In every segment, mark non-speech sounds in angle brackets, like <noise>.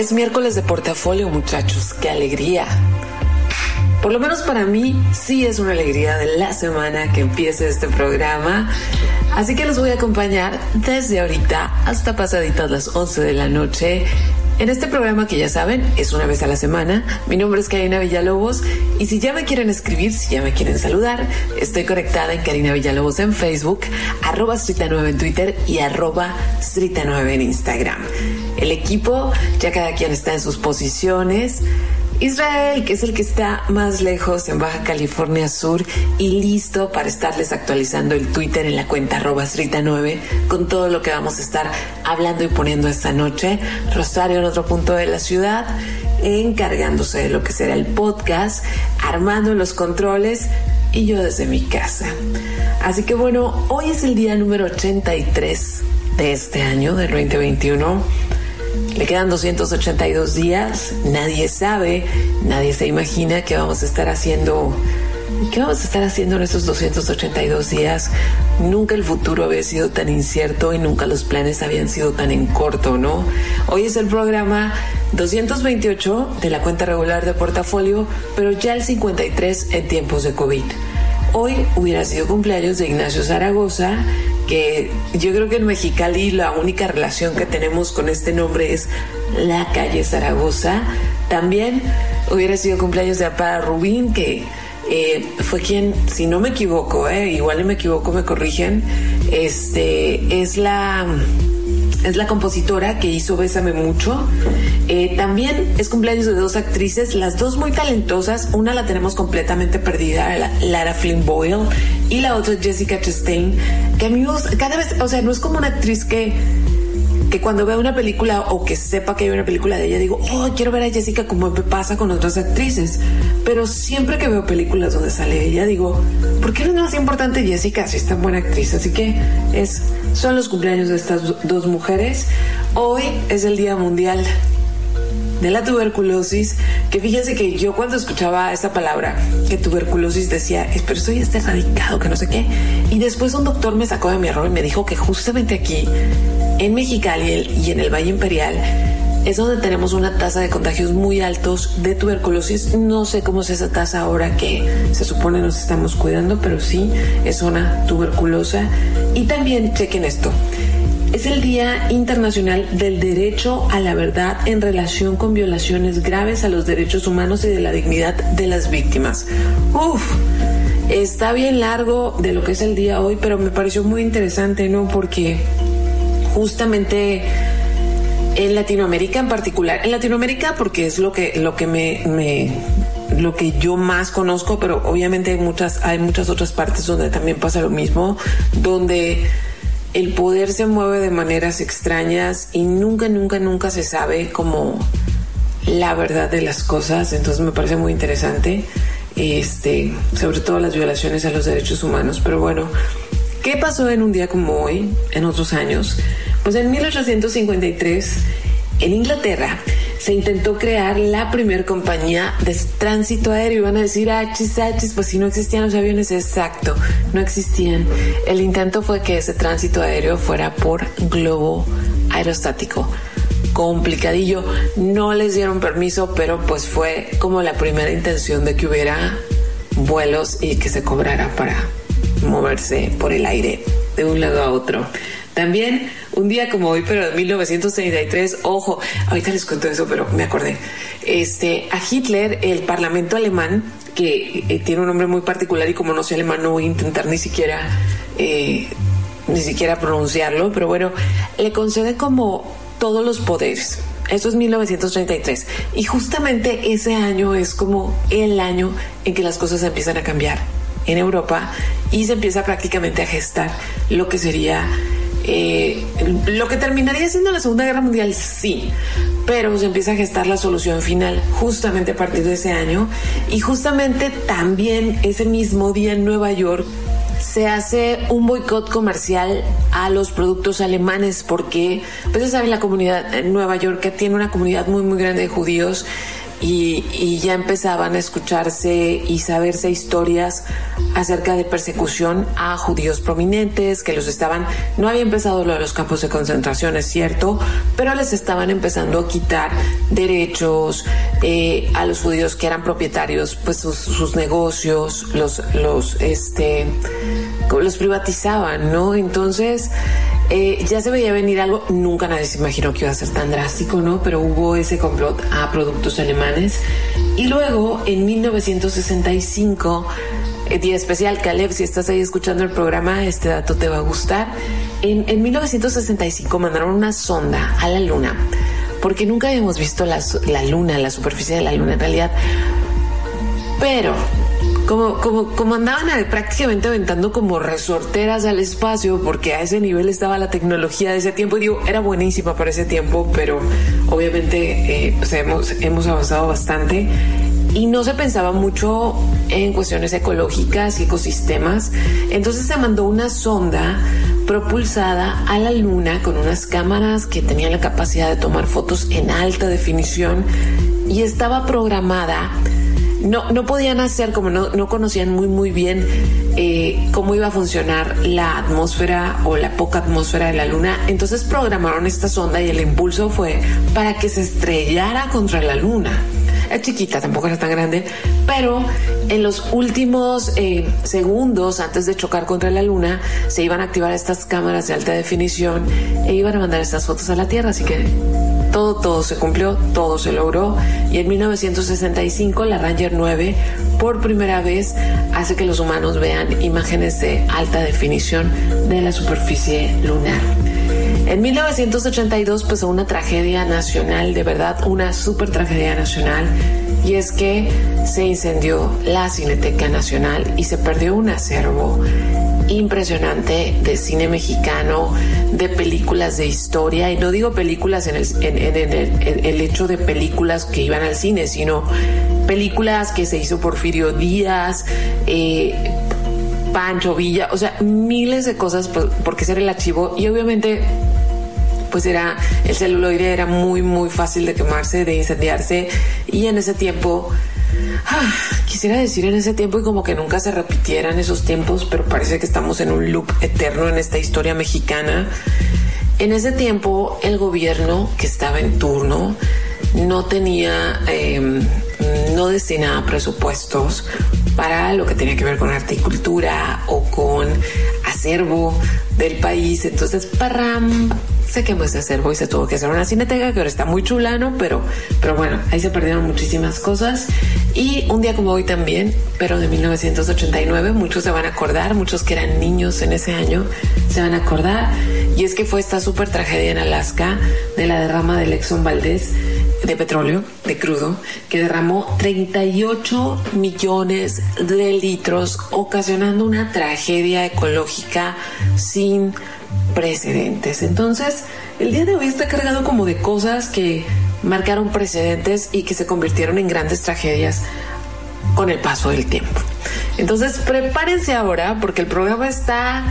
Es miércoles de portafolio, muchachos. ¡Qué alegría! Por lo menos para mí sí es una alegría de la semana que empiece este programa. Así que los voy a acompañar desde ahorita hasta pasaditas las 11 de la noche en este programa que ya saben, es una vez a la semana. Mi nombre es Karina Villalobos y si ya me quieren escribir, si ya me quieren saludar, estoy conectada en Karina Villalobos en Facebook, arroba Strita9 en Twitter y arroba Strita9 en Instagram. El equipo, ya cada quien está en sus posiciones. Israel, que es el que está más lejos en Baja California Sur y listo para estarles actualizando el Twitter en la cuenta arroba 9 con todo lo que vamos a estar hablando y poniendo esta noche. Rosario en otro punto de la ciudad, encargándose de lo que será el podcast, armando los controles y yo desde mi casa. Así que bueno, hoy es el día número 83 de este año, del 2021 le quedan 282 días, nadie sabe, nadie se imagina qué vamos a estar haciendo. ¿Qué vamos a estar haciendo en estos 282 días? Nunca el futuro había sido tan incierto y nunca los planes habían sido tan en corto, ¿no? Hoy es el programa 228 de la cuenta regular de portafolio, pero ya el 53 en tiempos de COVID. Hoy hubiera sido cumpleaños de Ignacio Zaragoza, que yo creo que en Mexicali la única relación que tenemos con este nombre es la calle Zaragoza. También hubiera sido cumpleaños de Apara Rubín, que eh, fue quien, si no me equivoco, eh, igual me equivoco, me corrigen, este, es la es la compositora que hizo Bésame Mucho. Eh, también es cumpleaños de dos actrices, las dos muy talentosas. Una la tenemos completamente perdida, Lara Flynn Boyle, y la otra Jessica Chastain, que amigos, cada vez, o sea, no es como una actriz que que cuando veo una película o que sepa que hay una película de ella, digo, oh, quiero ver a Jessica como pasa con otras actrices. Pero siempre que veo películas donde sale ella, digo, ¿por qué no es más importante Jessica si es tan buena actriz? Así que es, son los cumpleaños de estas dos mujeres. Hoy es el Día Mundial de la tuberculosis, que fíjense que yo cuando escuchaba esa palabra, que tuberculosis decía, pero soy este erradicado, que no sé qué, y después un doctor me sacó de mi error y me dijo que justamente aquí en Mexicali y en el Valle Imperial es donde tenemos una tasa de contagios muy altos de tuberculosis. No sé cómo es esa tasa ahora que se supone nos estamos cuidando, pero sí es una tuberculosa. Y también chequen esto. Es el Día Internacional del Derecho a la Verdad en relación con violaciones graves a los derechos humanos y de la dignidad de las víctimas. Uf, está bien largo de lo que es el día hoy, pero me pareció muy interesante, ¿no? Porque justamente en Latinoamérica en particular, en Latinoamérica porque es lo que, lo que me, lo que yo más conozco, pero obviamente hay muchas, hay muchas otras partes donde también pasa lo mismo, donde el poder se mueve de maneras extrañas y nunca, nunca, nunca se sabe como la verdad de las cosas. Entonces me parece muy interesante, este, sobre todo las violaciones a los derechos humanos. Pero bueno, ¿Qué pasó en un día como hoy, en otros años? Pues en 1853, en Inglaterra, se intentó crear la primera compañía de tránsito aéreo. Van a decir, achis, achis, pues si no existían los aviones, exacto, no existían. El intento fue que ese tránsito aéreo fuera por globo aerostático. Complicadillo, no les dieron permiso, pero pues fue como la primera intención de que hubiera vuelos y que se cobrara para moverse por el aire de un lado a otro. También un día como hoy, pero de 1933, ojo, ahorita les cuento eso, pero me acordé. Este, a Hitler, el Parlamento alemán, que eh, tiene un nombre muy particular y como no soy alemán no voy a intentar ni siquiera eh, ni siquiera pronunciarlo, pero bueno, le concede como todos los poderes. Esto es 1933 y justamente ese año es como el año en que las cosas empiezan a cambiar en Europa y se empieza prácticamente a gestar lo que sería eh, lo que terminaría siendo la Segunda Guerra Mundial, sí, pero se empieza a gestar la solución final justamente a partir de ese año y justamente también ese mismo día en Nueva York se hace un boicot comercial a los productos alemanes porque, pues ya saben, la comunidad en Nueva York que tiene una comunidad muy, muy grande de judíos y, ya empezaban a escucharse y saberse historias acerca de persecución a judíos prominentes que los estaban, no había empezado lo de los campos de concentración, es cierto, pero les estaban empezando a quitar derechos eh, a los judíos que eran propietarios, pues sus, sus negocios, los, los, este, los privatizaban, ¿no? Entonces, eh, ya se veía venir algo, nunca nadie se imaginó que iba a ser tan drástico, ¿no? Pero hubo ese complot a productos alemanes. Y luego, en 1965, eh, día especial, Caleb, si estás ahí escuchando el programa, este dato te va a gustar. En, en 1965 mandaron una sonda a la Luna, porque nunca habíamos visto la, la Luna, la superficie de la Luna en realidad. Pero como, como, como andaban prácticamente aventando como resorteras al espacio, porque a ese nivel estaba la tecnología de ese tiempo. Y digo, era buenísima para ese tiempo, pero obviamente eh, pues hemos, hemos avanzado bastante y no se pensaba mucho en cuestiones ecológicas y ecosistemas. Entonces se mandó una sonda propulsada a la luna con unas cámaras que tenían la capacidad de tomar fotos en alta definición y estaba programada no, no podían hacer, como no, no conocían muy, muy bien eh, cómo iba a funcionar la atmósfera o la poca atmósfera de la Luna, entonces programaron esta sonda y el impulso fue para que se estrellara contra la Luna. Es chiquita, tampoco era tan grande, pero en los últimos eh, segundos antes de chocar contra la Luna se iban a activar estas cámaras de alta definición e iban a mandar estas fotos a la Tierra, así que todo, todo se cumplió, todo se logró y en 1965 la Ranger 9 por primera vez hace que los humanos vean imágenes de alta definición de la superficie lunar. En 1982 pasó una tragedia nacional, de verdad, una super tragedia nacional, y es que se incendió la Cineteca Nacional y se perdió un acervo impresionante de cine mexicano, de películas de historia, y no digo películas en el, hecho de películas que iban al cine, sino películas que se hizo Porfirio Díaz, eh, Pancho Villa, o sea, miles de cosas porque ser el archivo y obviamente pues era el celuloide era muy muy fácil de quemarse, de incendiarse y en ese tiempo Ah, quisiera decir en ese tiempo y como que nunca se repitieran esos tiempos, pero parece que estamos en un loop eterno en esta historia mexicana. En ese tiempo el gobierno que estaba en turno no tenía, em, no destinaba presupuestos para lo que tenía que ver con articultura o con acervo del país. Entonces, parram, se quemó ese acervo y se tuvo que hacer una cineteca que ahora está muy chulano, pero, pero bueno, ahí se perdieron muchísimas cosas. Y un día como hoy también, pero de 1989, muchos se van a acordar, muchos que eran niños en ese año se van a acordar. Y es que fue esta súper tragedia en Alaska de la derrama del Exxon Valdez de petróleo, de crudo, que derramó 38 millones de litros, ocasionando una tragedia ecológica sin precedentes. Entonces, el día de hoy está cargado como de cosas que marcaron precedentes y que se convirtieron en grandes tragedias con el paso del tiempo. Entonces, prepárense ahora porque el programa está,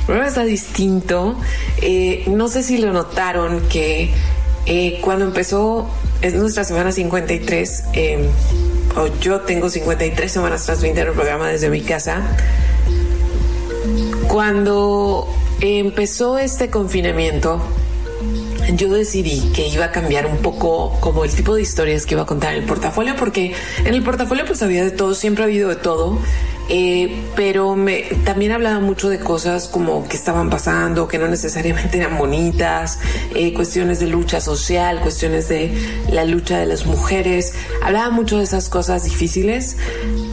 el programa está distinto. Eh, no sé si lo notaron que eh, cuando empezó, es nuestra semana 53, em, o yo tengo 53 semanas transmitiendo el programa desde mi casa. Cuando empezó este confinamiento, yo decidí que iba a cambiar un poco como el tipo de historias que iba a contar en el portafolio, porque en el portafolio pues había de todo, siempre ha habido de todo eh, pero también hablaba mucho de cosas como que estaban pasando, que no necesariamente eran bonitas, eh, cuestiones de lucha social, cuestiones de la lucha de las mujeres. Hablaba mucho de esas cosas difíciles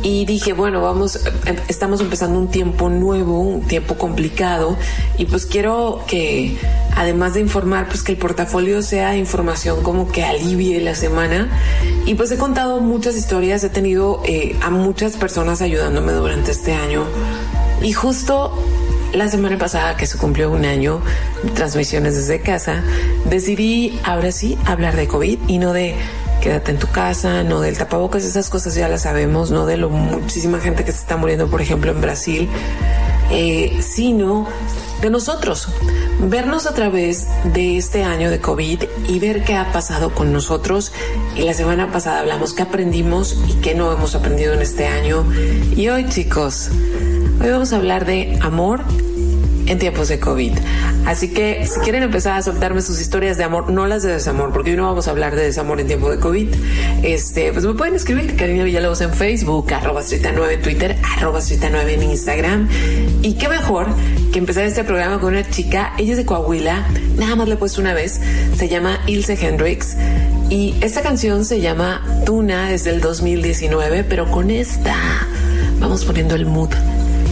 y dije, bueno, vamos, em, estamos empezando un tiempo nuevo, un tiempo complicado y pues quiero que además de informar, pues que el portafolio sea información como que alivie la semana. Y pues he contado muchas historias, he tenido eh, a muchas personas ayudándome durante este año. Y justo la semana pasada que se cumplió un año de transmisiones desde casa, decidí ahora sí hablar de COVID y no de quédate en tu casa, no del tapabocas, esas cosas ya las sabemos, no de lo muchísima gente que se está muriendo, por ejemplo, en Brasil, eh, sino de nosotros, vernos a través de este año de COVID y ver qué ha pasado con nosotros. Y la semana pasada hablamos qué aprendimos y qué no hemos aprendido en este año. Y hoy, chicos, hoy vamos a hablar de amor en tiempos de COVID. Así que si quieren empezar a soltarme sus historias de amor, no las de desamor, porque hoy no vamos a hablar de desamor en tiempo de COVID, este, pues me pueden escribir Karina Villalobos en Facebook, arroba 9 en Twitter, arroba 9 en Instagram. Y qué mejor que empezar este programa con una chica, ella es de Coahuila, nada más le he puesto una vez, se llama Ilse Hendrix. Y esta canción se llama Tuna, es del 2019, pero con esta vamos poniendo el mood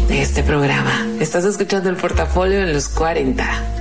de este programa. Estás escuchando el portafolio en los 40.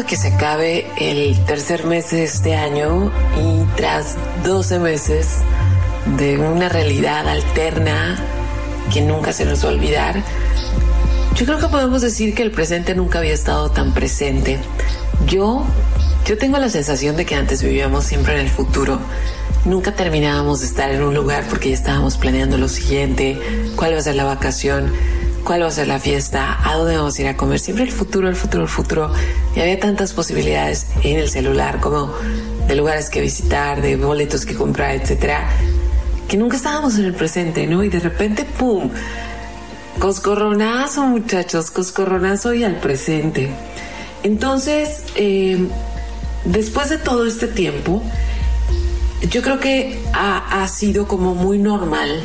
De que se acabe el tercer mes de este año y tras 12 meses de una realidad alterna que nunca se nos va a olvidar, yo creo que podemos decir que el presente nunca había estado tan presente. Yo, yo tengo la sensación de que antes vivíamos siempre en el futuro. Nunca terminábamos de estar en un lugar porque ya estábamos planeando lo siguiente, cuál va a ser la vacación, cuál va a ser la fiesta, a dónde vamos a ir a comer. Siempre el futuro, el futuro, el futuro. Y había tantas posibilidades en el celular como de lugares que visitar, de boletos que comprar, etcétera, que nunca estábamos en el presente, ¿no? Y de repente, ¡pum! Coscorronazo, muchachos, coscorronazo y al presente. Entonces, eh, después de todo este tiempo, yo creo que ha, sido como muy normal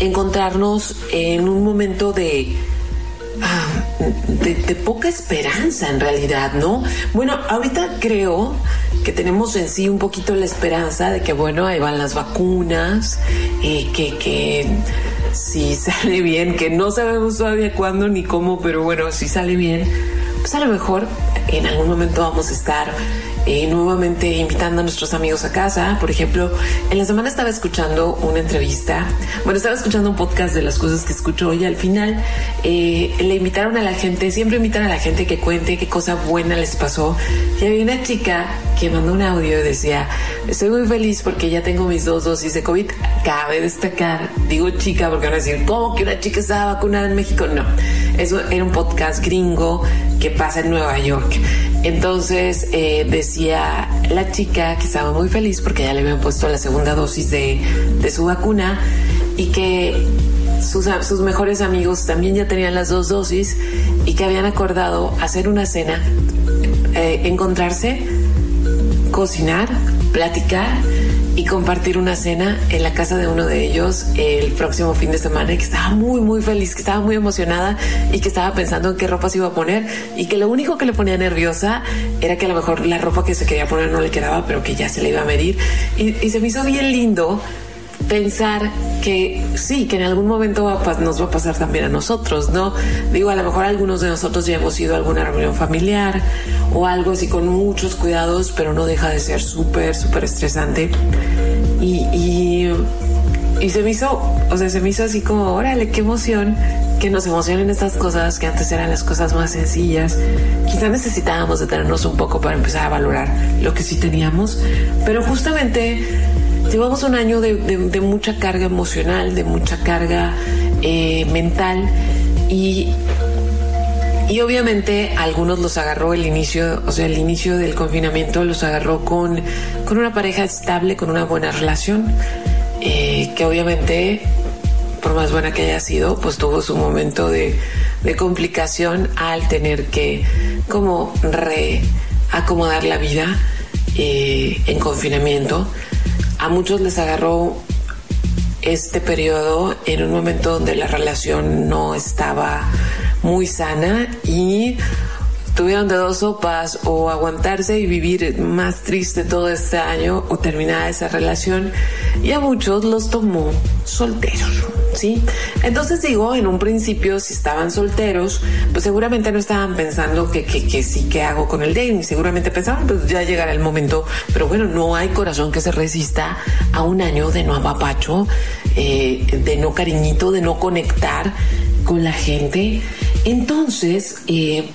encontrarnos en un momento de, ah, de, de, poca esperanza en realidad, ¿no? Bueno, ahorita creo que tenemos en sí un poquito la esperanza de que, bueno, ahí van las vacunas, eh, que, que si <laughs> sale bien, que no sabemos todavía cuándo ni cómo, pero bueno, si sale bien, pues a lo mejor en algún momento vamos a estar eh, nuevamente invitando a nuestros amigos a casa. Por ejemplo, en la semana estaba escuchando una entrevista, bueno, estaba escuchando un podcast de las cosas que escucho y al final eh, le invitaron a la gente, siempre invitan a la gente que cuente qué cosa buena les pasó. Y había una chica que mandó un audio y decía, estoy muy feliz porque ya tengo mis dos dosis de COVID. Cabe destacar, digo chica porque van a decir, ¿cómo que una chica estaba vacunada en México? No, eso era un podcast gringo que pasa en Nueva York. Entonces eh, decía la chica que estaba muy feliz porque ya le habían puesto la segunda dosis de, su vacuna y que sus, sus, mejores amigos también ya tenían las dos dosis y que habían acordado hacer una cena, eh, encontrarse, cocinar, platicar y compartir una cena en la casa de uno de ellos el próximo fin de semana y que estaba muy muy feliz, que estaba muy emocionada y que estaba pensando en qué ropa se iba a poner y que lo único que le ponía nerviosa era que a lo mejor la ropa que se quería poner no le quedaba pero que ya se le iba a medir. Y, y se me hizo bien lindo pensar que sí, que en algún momento nos va a pasar también a nosotros, ¿no? Digo, a lo mejor algunos de nosotros ya hemos ido a alguna reunión familiar o algo así con muchos cuidados, pero no deja de ser súper, súper estresante. Y, y, y, se me hizo, o sea, se me hizo así como, órale, qué emoción que nos emocionen estas cosas que antes eran las cosas más sencillas. Quizá necesitábamos detenernos un poco para empezar a valorar lo que sí teníamos, pero justamente llevamos un año de, mucha carga emocional, de mucha carga eh, mental y, y obviamente a algunos los agarró el inicio, o sea, el inicio del confinamiento los agarró con, con una pareja estable, con una buena relación, eh, que obviamente, por más buena que haya sido, pues tuvo su momento de, de complicación al tener que como reacomodar la vida eh, en confinamiento a muchos les agarró este periodo en un momento donde la relación no estaba muy sana y tuvieron de dos sopas o aguantarse y vivir más triste todo este año o terminar esa relación y a muchos los tomó solteros, ¿sí? Entonces digo, en un principio si estaban solteros, pues seguramente no estaban pensando que, que, que sí, que hago con el dating? Seguramente pensaban, pues ya llegará el momento, pero bueno, no hay corazón que se resista a un año de no apapacho, eh, de no cariñito, de no conectar con la gente. Entonces, eh,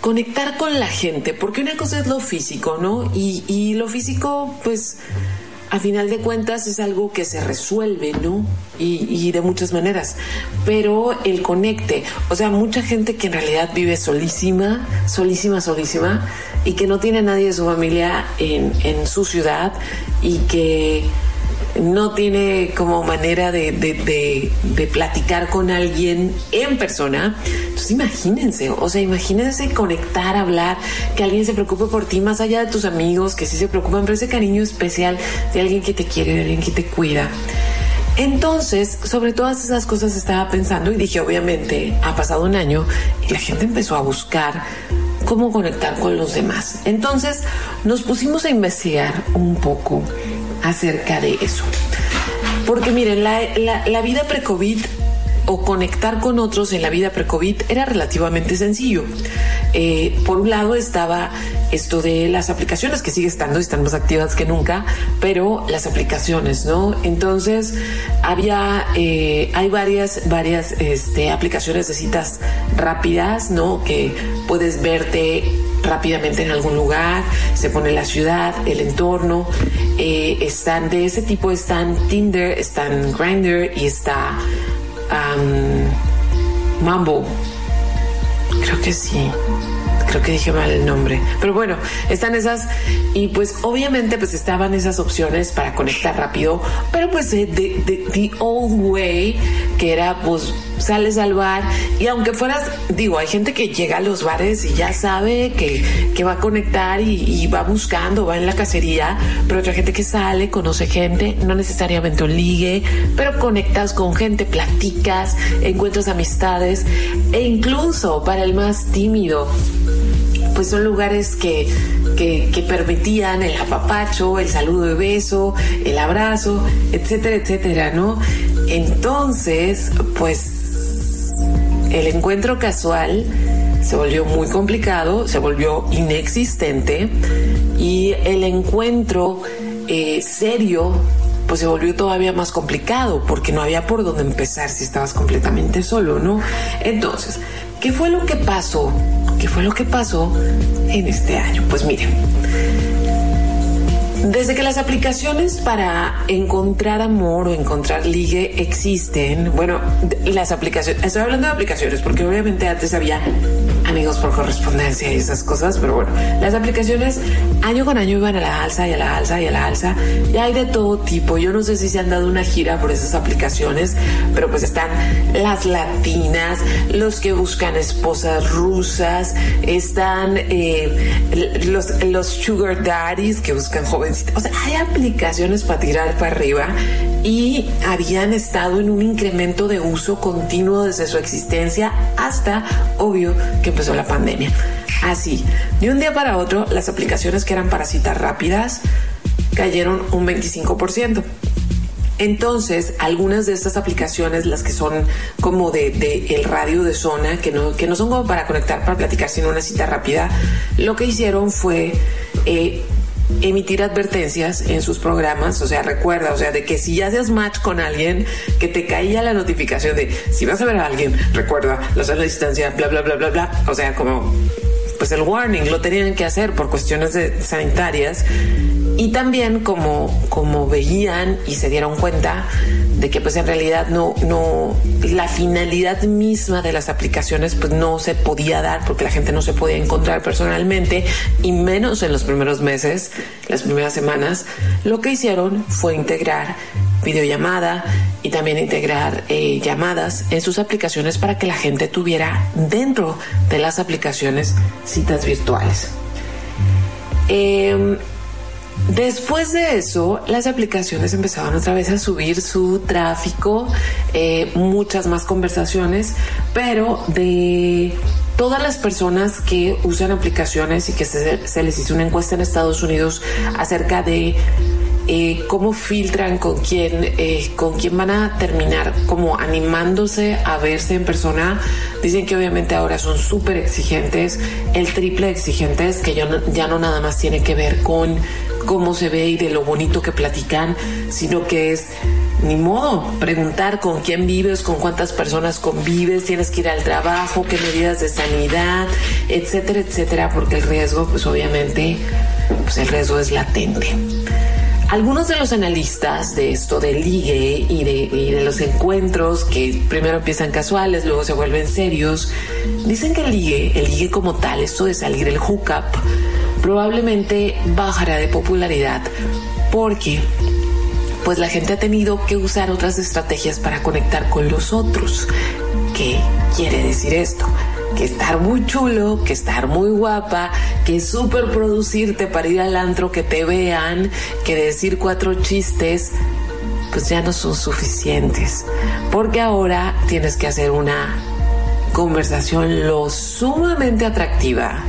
conectar con la gente, porque una cosa es lo físico, ¿no? Y, y lo físico, pues, a final de cuentas es algo que se resuelve, ¿no? Y, y, de muchas maneras. Pero el conecte, o sea, mucha gente que en realidad vive solísima, solísima, solísima, y que no tiene nadie de su familia en, en su ciudad y que no tiene como manera de, de, platicar con alguien en persona. Entonces imagínense, o sea, imagínense conectar, hablar, que alguien se preocupe por ti más allá de tus amigos, que sí se preocupan, pero ese cariño especial de alguien que te quiere, de alguien que te cuida. Entonces, sobre todas esas cosas estaba pensando y dije, obviamente, ha pasado un año y la gente empezó a buscar cómo conectar con los demás. Entonces, nos pusimos a investigar un poco acerca de eso. Porque miren, la, la vida pre-COVID o conectar con otros en la vida pre-COVID era relativamente sencillo. Eh, por un lado estaba esto de las aplicaciones que sigue estando y están más activas que nunca, pero las aplicaciones, ¿no? Entonces había, eh, hay varias, varias este, aplicaciones de citas rápidas, ¿no? Que puedes verte rápidamente en algún lugar, se pone la ciudad, el entorno, eh, están de ese tipo, están Tinder, están Grindr y está Mambo. Creo que sí creo que dije mal el nombre, pero bueno, están esas y pues obviamente pues estaban esas opciones para conectar rápido, pero pues de, the old way, que era pues sales al bar y aunque fueras, digo, hay gente que llega a los bares y ya sabe que, que va a conectar y, va buscando, va en la cacería, pero otra gente que sale, conoce gente, no necesariamente un ligue, pero conectas con gente, platicas, encuentras amistades e incluso para el más tímido, pues son lugares que, que, permitían el apapacho, el saludo de beso, el abrazo, etcétera, etcétera, ¿no? Entonces, pues el encuentro casual se volvió muy complicado, se volvió inexistente y el encuentro eh, serio pues se volvió todavía más complicado porque no había por dónde empezar si estabas completamente solo, ¿no? Entonces, ¿qué fue lo que pasó ¿Qué fue lo que pasó en este año? Pues miren, desde que las aplicaciones para encontrar amor o encontrar ligue existen, bueno, las aplicaciones, estoy hablando de aplicaciones porque obviamente antes había amigos por correspondencia y esas cosas, pero bueno, las aplicaciones año con año iban a la alza y a la alza y a la alza y hay de todo tipo. Yo no sé si se han dado una gira por esas aplicaciones, pero pues están las latinas, los que buscan esposas rusas, están eh, los, los sugar daddies que buscan jovencitas. O sea, hay aplicaciones para tirar para arriba y habían estado en un incremento de uso continuo desde su existencia hasta, obvio, que empezó la pandemia. Así, de un día para otro, las aplicaciones que eran para citas rápidas cayeron un 25%. Entonces, algunas de estas aplicaciones, las que son como de, el radio de zona, que no, que no son como para conectar, para platicar, sino una cita rápida, lo que hicieron fue eh, emitir advertencias en sus programas, o sea, recuerda, o sea, de que si ya haces match con alguien, que te caía la notificación de si vas a ver a alguien, recuerda, la distancia, bla, bla, bla, bla, bla, o sea, como, pues el warning lo tenían que hacer por cuestiones sanitarias y también como, como veían y se dieron cuenta de que pues en realidad no, no, la finalidad misma de las aplicaciones pues no se podía dar porque la gente no se podía encontrar personalmente y menos en los primeros meses, las primeras semanas, lo que hicieron fue integrar videollamada y también integrar eh, llamadas en sus aplicaciones para que la gente tuviera dentro de las aplicaciones citas virtuales. Eh, Después de eso, las aplicaciones empezaban otra vez a subir su tráfico, eh, muchas más conversaciones, pero de todas las personas que usan aplicaciones y que se, les hizo una encuesta en Estados Unidos acerca de eh, cómo filtran con quién, eh, con quién van a terminar como animándose a verse en persona. Dicen que obviamente ahora son súper exigentes, el triple exigentes, que ya ya no nada más tiene que ver con cómo se ve y de lo bonito que platican, sino que es ni modo, preguntar con quién vives, con cuántas personas convives, tienes que ir al trabajo, qué medidas de sanidad, etcétera, etcétera, porque el riesgo, pues obviamente, pues el riesgo es latente. Algunos de los analistas de esto del ligue y de, y de, los encuentros que primero empiezan casuales, luego se vuelven serios, dicen que el ligue, el ligue como tal, esto de salir el hookup, probablemente bajará de popularidad porque pues la gente ha tenido que usar otras estrategias para conectar con los otros. ¿Qué quiere decir esto? Que estar muy chulo, que estar muy guapa, que súper producirte para ir al antro, que te vean, que decir cuatro chistes, pues ya no son suficientes. Porque ahora tienes que hacer una conversación lo sumamente atractiva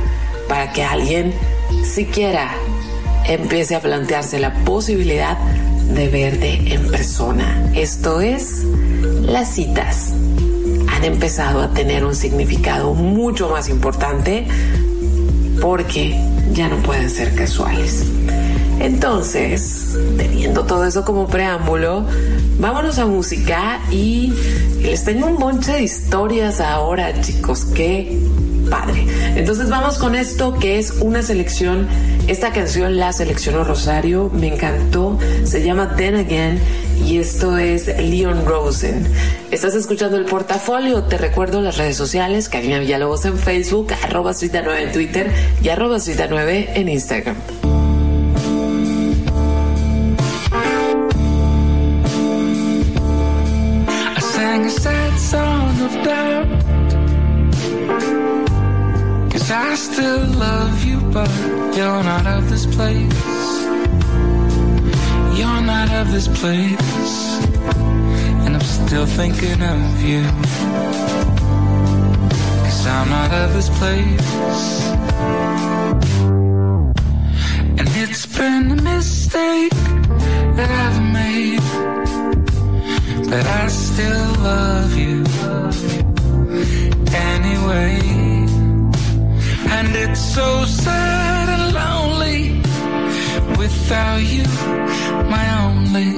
para que alguien siquiera empiece a plantearse la posibilidad de verte en persona. Esto es, las citas han empezado a tener un significado mucho más importante porque ya no pueden ser casuales. Entonces, teniendo todo eso como preámbulo, vámonos a música y les tengo un monte de historias ahora, chicos, qué padre. Entonces vamos con esto que es una selección, esta canción la seleccionó Rosario, me encantó, se llama Then Again y esto es Leon Rosen. Estás escuchando el portafolio, te recuerdo las redes sociales, Karina Villalobos en Facebook, arroba 9 en Twitter y arroba 9 en Instagram. You're not of this place. And I'm still thinking of you. Cause I'm not of this place. And it's been a mistake that I've made. But I still love you. Anyway. And it's so sad without you, my only.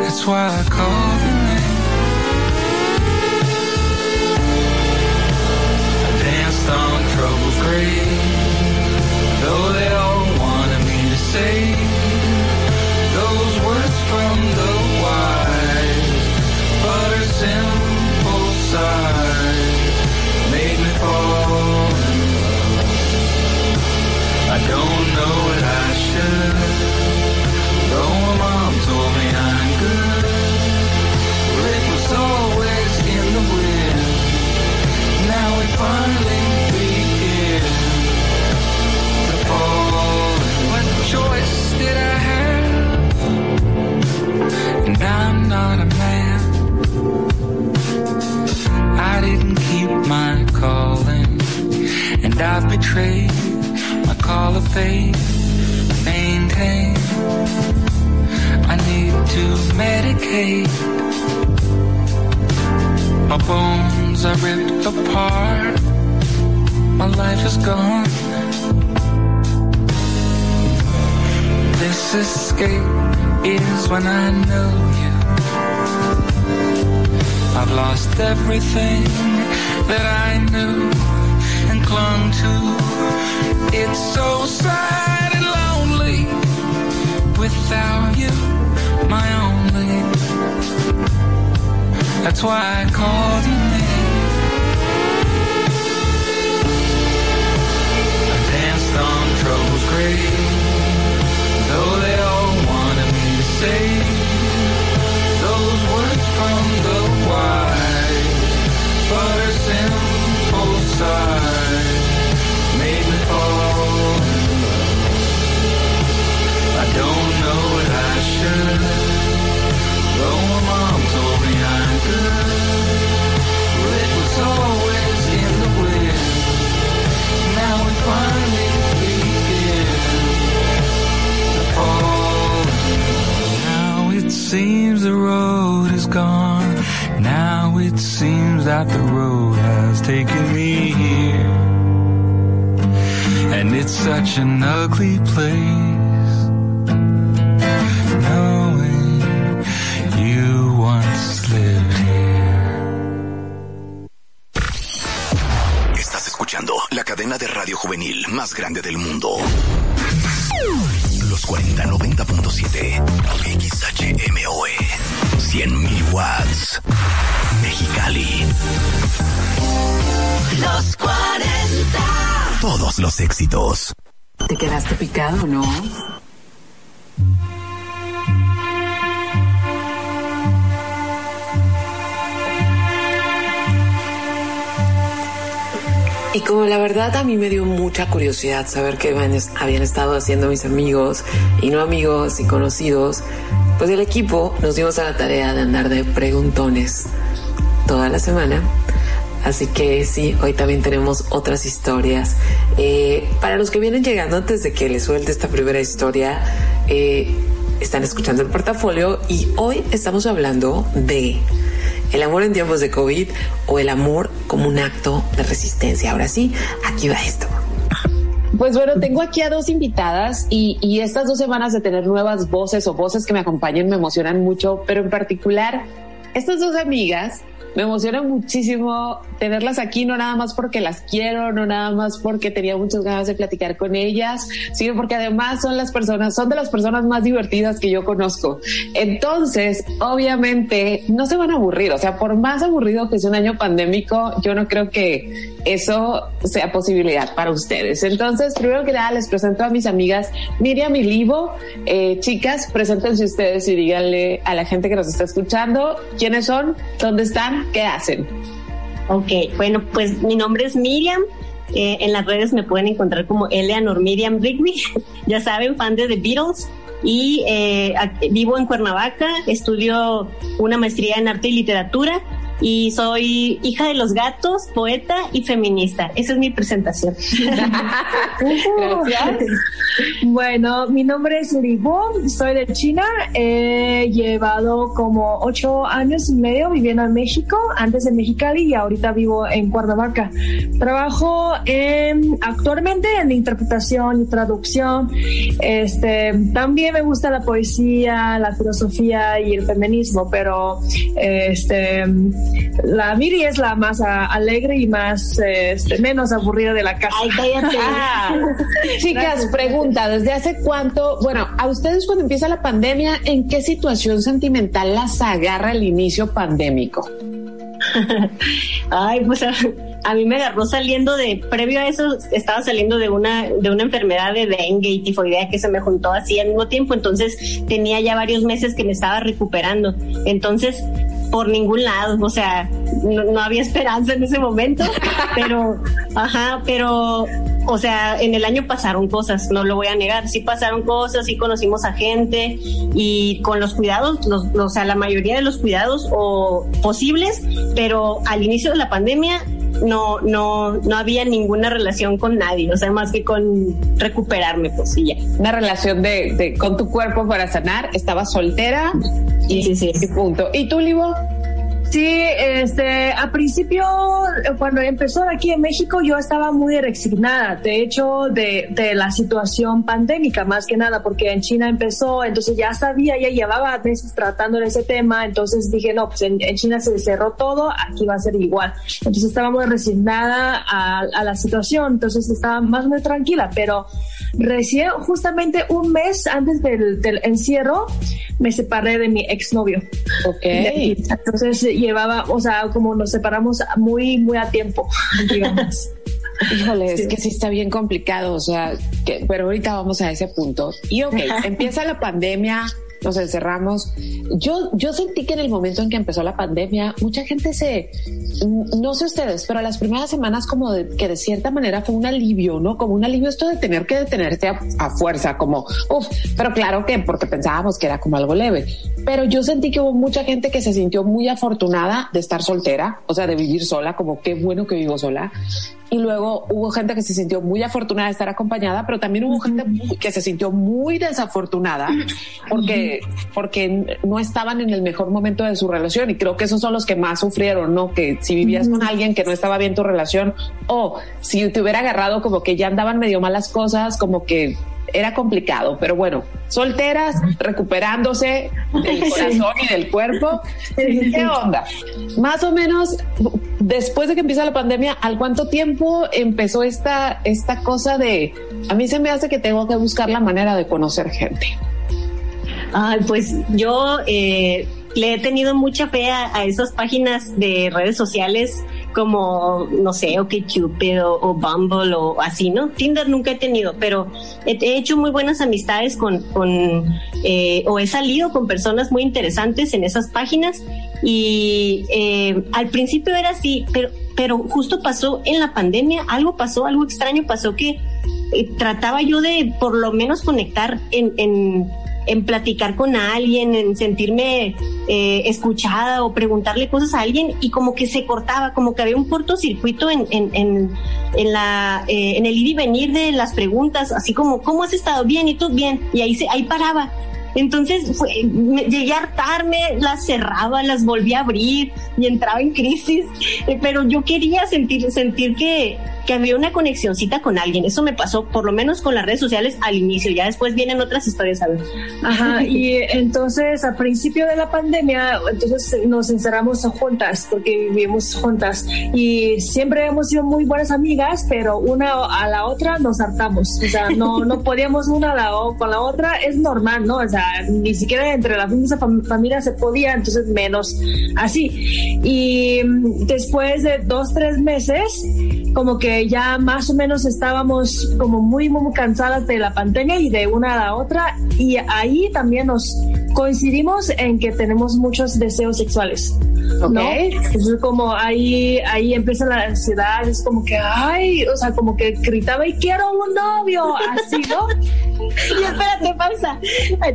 That's why I call and I've betrayed my call of faith. Maintain, I need to medicate. My bones are ripped apart, my life is gone. This escape is when I know you. I've lost everything that I knew clung to. It's so sad and lonely without you, my only. That's why I called your name. I danced on trouble's grave, though they all wanted me to say those words from the wise, but her simple side seems the road is gone. Now it seems that the road has taken me here. And it's such an ugly place. Cadena de radio juvenil más grande del mundo. Los 4090.7 XHMOE 100.000 watts Mexicali Los 40. Todos los éxitos ¿Te quedaste picado, no? Y como la verdad a mí me dio mucha curiosidad saber qué habían estado haciendo mis amigos y no amigos y conocidos, pues el equipo nos dimos a la tarea de andar de preguntones toda la semana Así que sí, hoy también tenemos otras historias. Eh, para los que vienen llegando antes de que les suelte esta primera historia, eh, están escuchando el portafolio y hoy estamos hablando de el amor en tiempos de COVID o el amor como un acto de resistencia. Ahora sí, aquí va esto. Pues bueno, tengo aquí a dos invitadas y, estas dos semanas de tener nuevas voces o voces que me acompañen me emocionan mucho, pero en particular estas dos amigas me emociona muchísimo tenerlas aquí, no nada más porque las quiero, no nada más porque tenía muchas ganas de platicar con ellas, sino porque además son las personas, son de las personas más divertidas que yo conozco. Entonces, obviamente, no se van a aburrir. O sea, por más aburrido que sea un año pandémico, yo no creo que eso sea posibilidad para ustedes. Entonces, primero que nada, les presento a mis amigas Miriam y Livo. Eh, chicas, preséntense ustedes y díganle a la gente que nos está escuchando quiénes son, dónde están, qué hacen. Ok, bueno, pues mi nombre es Miriam. Eh, en las redes me pueden encontrar como Eleanor Miriam Rigby. <laughs> ya saben, fan de The Beatles. Y eh, vivo en Cuernavaca, estudio una maestría en arte y literatura y soy hija de los gatos, poeta y feminista. Esa es mi presentación. <laughs> Gracias. Bueno, mi nombre es Libo, soy de China. He llevado como ocho años y medio viviendo en México, antes en Mexicali y ahorita vivo en Cuernavaca. Trabajo en, actualmente en interpretación y traducción. Este, también me gusta la poesía, la filosofía y el feminismo, pero este, la Miri es la más alegre y más este, menos aburrida de la casa. Ay, cállate. <laughs> Ah, chicas, pregunta, ¿desde hace cuánto, bueno, a ustedes cuando empieza la pandemia, ¿en qué situación sentimental las agarra el inicio pandémico? Ay, pues a, a, mí me agarró saliendo de, previo a eso, estaba saliendo de una, de una enfermedad de dengue y tifoidea que se me juntó así al mismo tiempo, entonces tenía ya varios meses que me estaba recuperando. Entonces, por ningún lado, o sea, no, no había esperanza en ese momento, <laughs> pero, ajá, pero o sea, en el año pasaron cosas, no lo voy a negar, sí pasaron cosas, sí conocimos a gente y con los cuidados, los, o sea, la mayoría de los cuidados o posibles, pero al inicio de la pandemia no, no, no había ninguna relación con nadie, o sea, más que con recuperarme, pues y ya. Una relación de, de con tu cuerpo para sanar, estaba soltera y, sí, sí, sí. y punto. ¿Y tú, Livo? Sí, este, a principio, cuando empezó aquí en México, yo estaba muy resignada, de hecho, de, de, la situación pandémica, más que nada, porque en China empezó, entonces ya sabía, ya llevaba meses tratando ese tema, entonces dije, no, pues en, en China se cerró todo, aquí va a ser igual. Entonces estaba muy resignada a, a la situación, entonces estaba más muy tranquila, pero recién, justamente un mes antes del, del encierro, me separé de mi exnovio. Ok. Entonces llevaba, o sea, como nos separamos muy, muy a tiempo, <laughs> digamos. Híjole, sí. es que sí está bien complicado, o sea, que, pero ahorita vamos a ese punto. Y ok, <laughs> empieza la pandemia, nos encerramos. Yo, yo sentí que en el momento en que empezó la pandemia, mucha gente se, no sé ustedes, pero las primeras semanas como de, que de cierta manera fue un alivio, ¿no? Como un alivio esto de tener que detenerte a, a fuerza, como, uff, pero claro que porque pensábamos que era como algo leve. Pero yo sentí que hubo mucha gente que se sintió muy afortunada de estar soltera, o sea, de vivir sola, como qué bueno que vivo sola y luego hubo gente que se sintió muy afortunada de estar acompañada, pero también hubo gente que se sintió muy desafortunada porque, porque no estaban en el mejor momento de su relación y creo que esos son los que más sufrieron, ¿no? Que si vivías con alguien que no estaba bien tu relación o si te hubiera agarrado como que ya andaban medio malas cosas, como que era complicado, pero bueno, solteras, recuperándose del corazón y del cuerpo. ¿Qué onda? Más o menos, después de que empieza la pandemia, ¿al cuánto tiempo empezó esta, esta cosa de, a mí se me hace que tengo que buscar la manera de conocer gente? Ay, pues yo eh, le he tenido mucha fe a, esas páginas de redes sociales como, no sé, OkCupid o, o Bumble o así, ¿no? Tinder nunca he tenido, pero he, he hecho muy buenas amistades con, con eh, o he salido con personas muy interesantes en esas páginas y eh, al principio era así, pero, pero justo pasó en la pandemia, algo pasó, algo extraño pasó que eh, trataba yo de por lo menos conectar en, en en platicar con alguien, en sentirme eh, escuchada o preguntarle cosas a alguien y como que se cortaba, como que había un cortocircuito en, en, en, en la, eh, en el ir y venir de las preguntas, así como, ¿cómo has estado? Bien, ¿y tú? Bien. Y ahí, se, ahí paraba. Entonces me, llegué a hartarme, las cerraba, las volví a abrir y entraba en crisis, eh, pero yo quería sentir, sentir que, que había una conexioncita con alguien. Eso me pasó por lo menos con las redes sociales al inicio, ya después vienen otras historias a ver. Ajá, <laughs> y entonces a principio de la pandemia, entonces nos encerramos juntas porque vivimos juntas y siempre hemos sido muy buenas amigas, pero una a la otra nos hartamos, o sea, no, <laughs> no podíamos una a la, con la otra, es normal, ¿no? O sea, ni siquiera entre la misma fam- familia se podía, entonces menos así. Y mm, después de dos, tres meses, como que ya más o menos estábamos como muy, muy cansadas de la pandemia y de una a la otra. Y ahí también nos coincidimos en que tenemos muchos deseos sexuales. ¿no? Entonces como ahí, ahí empieza la ansiedad, es como que, ay, o sea, como que gritaba y quiero un novio, así, ¿no? <laughs> Y espérate, pausa.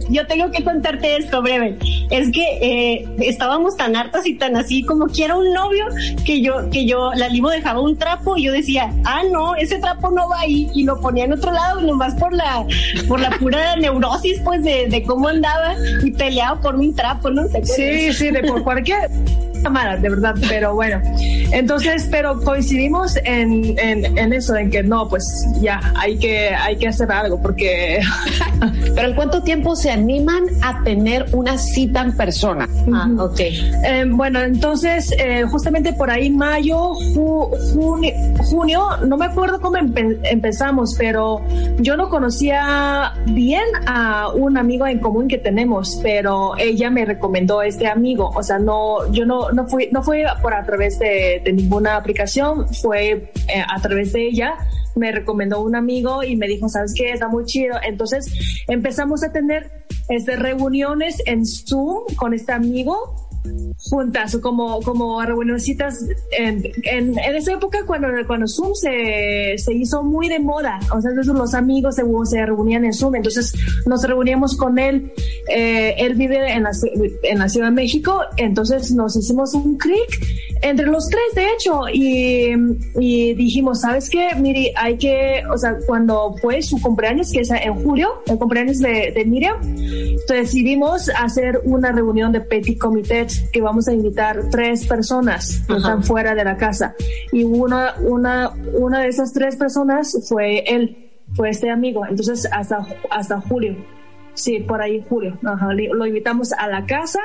Yo tengo que contarte esto breve. Es que eh, estábamos tan hartas y tan así como quiero un novio que yo, que yo, la Libo dejaba un trapo y yo decía, ah, no, ese trapo no va ahí y lo ponía en otro lado nomás por la, por la pura <laughs> neurosis pues de, de cómo andaba y peleaba por un trapo, ¿no? Sí, sí, de por cualquier de verdad, pero bueno. Entonces, pero coincidimos en, en, en eso, en que no, pues ya, hay que, hay que hacer algo, porque <laughs> Pero ¿en cuánto tiempo se animan a tener una cita en persona? Ah, ok. Eh, bueno, entonces, eh, justamente por ahí, mayo, ju- juni- junio, no me acuerdo cómo empe- empezamos, pero yo no conocía bien a un amigo en común que tenemos, pero ella me recomendó este amigo. O sea, no, yo no, no fui, no fue por a través de, de ninguna aplicación, fue eh, a través de ella me recomendó un amigo y me dijo, ¿sabes qué? Está muy chido. Entonces empezamos a tener este, reuniones en Zoom con este amigo juntas como como reunioncitas en, en, en esa época cuando cuando Zoom se, se hizo muy de moda o sea entonces los amigos se, se reunían en Zoom entonces nos reuníamos con él eh, él vive en la, en la Ciudad de México entonces nos hicimos un clic entre los tres de hecho y, y dijimos sabes qué Miri hay que o sea cuando fue su cumpleaños que es en julio el cumpleaños de, de Miriam decidimos hacer una reunión de petit que vamos a invitar tres personas que Ajá. están fuera de la casa. Y una una una de esas tres personas fue él fue este amigo. Entonces hasta hasta julio. Sí por ahí julio. Ajá, lo invitamos a la casa.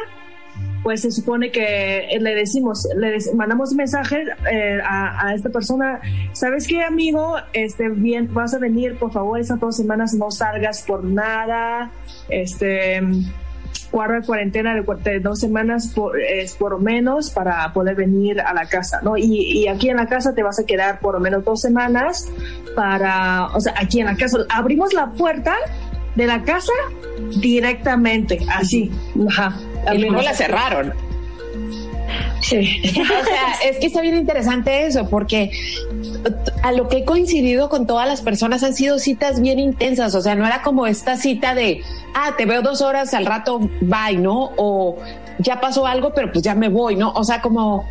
Pues se supone que le decimos, le mandamos mensaje eh, a, a esta persona, ¿sabes qué, amigo? Este, bien, vas a venir, por favor, esas dos semanas no salgas por nada, este, guarda cuarentena de, dos semanas por, es por lo menos para poder venir a la casa, ¿no? Y, y aquí en la casa te vas a quedar por lo menos dos semanas para, o sea, aquí en la casa, abrimos la puerta de la casa directamente, así, ajá. Y luego la cerraron. Sí. O sea, es que está bien interesante eso, porque a lo que he coincidido con todas las personas han sido citas bien intensas. O sea, no era como esta cita de, ah, te veo dos horas, al rato, bye, ¿no? O ya pasó algo, pero pues ya me voy, ¿no? O sea, como,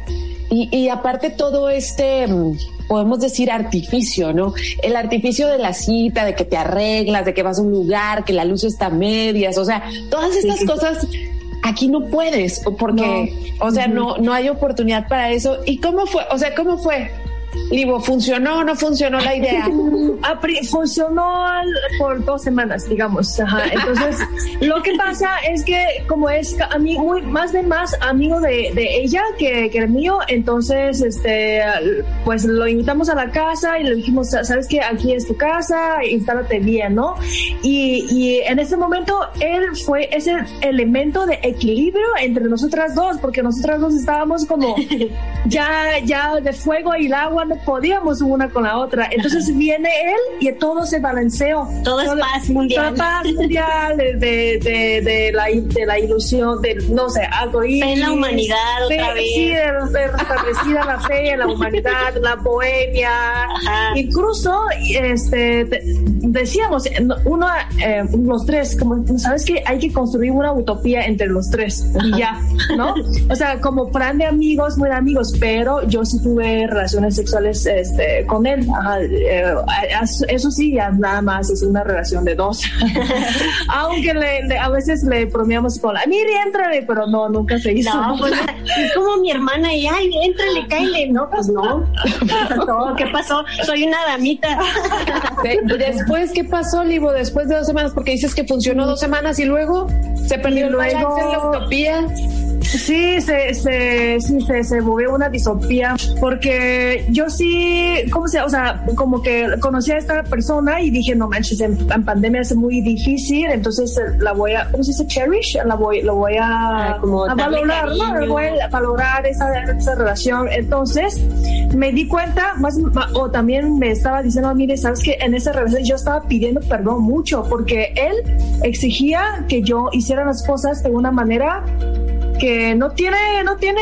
y, y aparte todo este, mm, podemos decir artificio, ¿no? El artificio de la cita, de que te arreglas, de que vas a un lugar, que la luz está a medias, o sea, todas estas sí. cosas aquí no puedes, porque, o sea, no, no hay oportunidad para eso. ¿Y cómo fue? O sea, ¿cómo fue? Libo, ¿funcionó o no funcionó la idea? <laughs> Funcionó por dos semanas, digamos. Ajá. Entonces, <laughs> lo que pasa es que como es ca- ami- muy, más de más amigo de, de ella que, que el mío, entonces, este, pues lo invitamos a la casa y le dijimos, sabes que aquí es tu casa, instálate bien, ¿no? Y, y en ese momento él fue ese elemento de equilibrio entre nosotras dos, porque nosotras dos estábamos como <laughs> ya, ya de fuego y el agua podíamos una con la otra. Entonces viene él y todo se balanceó. Todo es paz mundial. Toda paz mundial de, de, de, de la, de la ilusión, de, no sé, algo ahí. En la humanidad Fe- otra vez. Sí, restablecida la fe en la humanidad, la bohemia. Ajá. Incluso, este, te- decíamos, uno, eh, los tres, como, ¿sabes que Hay que construir una utopía entre los tres y ya, ¿no? O sea, como plan de amigos, muy amigos, pero yo sí tuve relaciones sexuales este, con él. Ajá, eh, eso sí, ya nada más es una relación de dos. <laughs> Aunque le- le- a veces le bromeamos con la, mire, entrale, pero no, nunca se hizo. No, pues <laughs> es como mi hermana y ay, éntrale, cáele. No, pues no. ¿Qué pasó? ¿Qué pasó? Soy una damita. ¿Y después qué pasó, Livo? Después de dos semanas, porque dices que funcionó dos semanas y luego se perdió Y el balance luego- en la utopía. Sí, se, se, sí, se, se movió una disopía porque yo sí, ¿cómo se, o sea, como que conocí a esta persona y dije, no manches, en, en pandemia es muy difícil, entonces eh, la voy a, ¿cómo se dice? Cherish, la voy, lo voy a, Ah, como a valorar, ¿no? Voy a valorar esa, esa relación. Entonces me di cuenta, más, o también me estaba diciendo, mire, sabes que en esa relación yo estaba pidiendo perdón mucho porque él exigía que yo hiciera las cosas de una manera que no tiene, no tiene,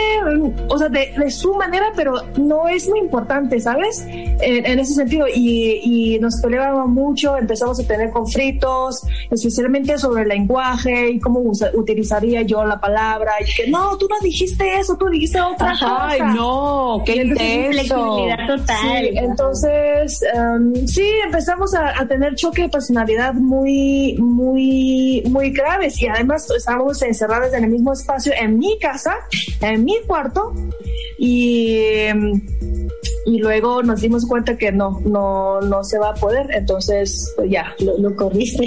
o sea, de, de su manera, pero no es muy importante, ¿sabes? En, en ese sentido, y, y nos peleábamos mucho, empezamos a tener conflictos, especialmente sobre el lenguaje y cómo usa- utilizaría yo la palabra, y que no, tú no dijiste eso, tú dijiste otra cosa. Ay, no, qué intenso. Total. Sí, entonces, em, sí, empezamos a, a tener choque de personalidad muy, muy, muy graves y además estábamos encerrados en el mismo espacio en mi casa, en mi cuarto y, y luego nos dimos cuenta que no, no, no se va a poder, entonces pues ya. Lo, lo corriste.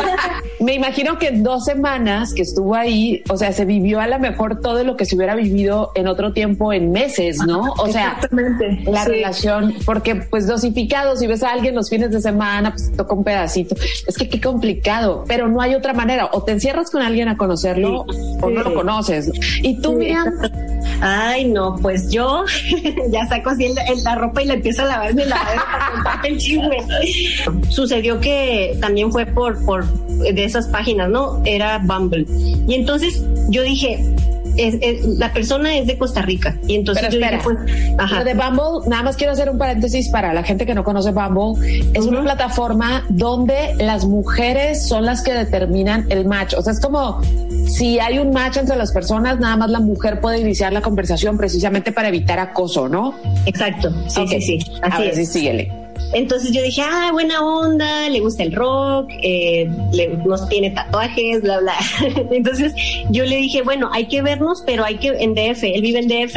<laughs> Me imagino que en dos semanas que estuvo ahí, o sea, se vivió a lo mejor todo lo que se hubiera vivido en otro tiempo en meses, ¿no? O sea, la sí. relación, porque pues dosificado, si ves a alguien los fines de semana, pues toca un pedacito. Es que qué complicado, pero no hay otra manera. O te encierras con alguien a conocerlo o no lo conoces. Y tú, Miriam, Ay, no, pues yo <laughs> ya saco así el- el- la ropa y la empiezo a lavar la lavadero para contarte el chisme. Sucedió que también fue por, por de esas páginas, ¿no? Era Bumble. Y entonces yo dije, es- es- la persona es de Costa Rica. Y entonces Pero yo espera, dije, pues, ajá. Lo de Bumble, nada más quiero hacer un paréntesis para la gente que no conoce Bumble. Es una plataforma donde las mujeres son las que determinan el match. O sea, es como si hay un match entre las personas, nada más la mujer puede iniciar la conversación precisamente para evitar acoso, ¿no? Exacto, sí, Ok. sí, sí. A Así ver, es. sí, síguele. Entonces yo dije, ah, buena onda, le gusta el rock, eh, le, nos tiene tatuajes, bla, bla. <laughs> Entonces yo le dije, bueno, hay que vernos, pero hay que en DF, él vive en DF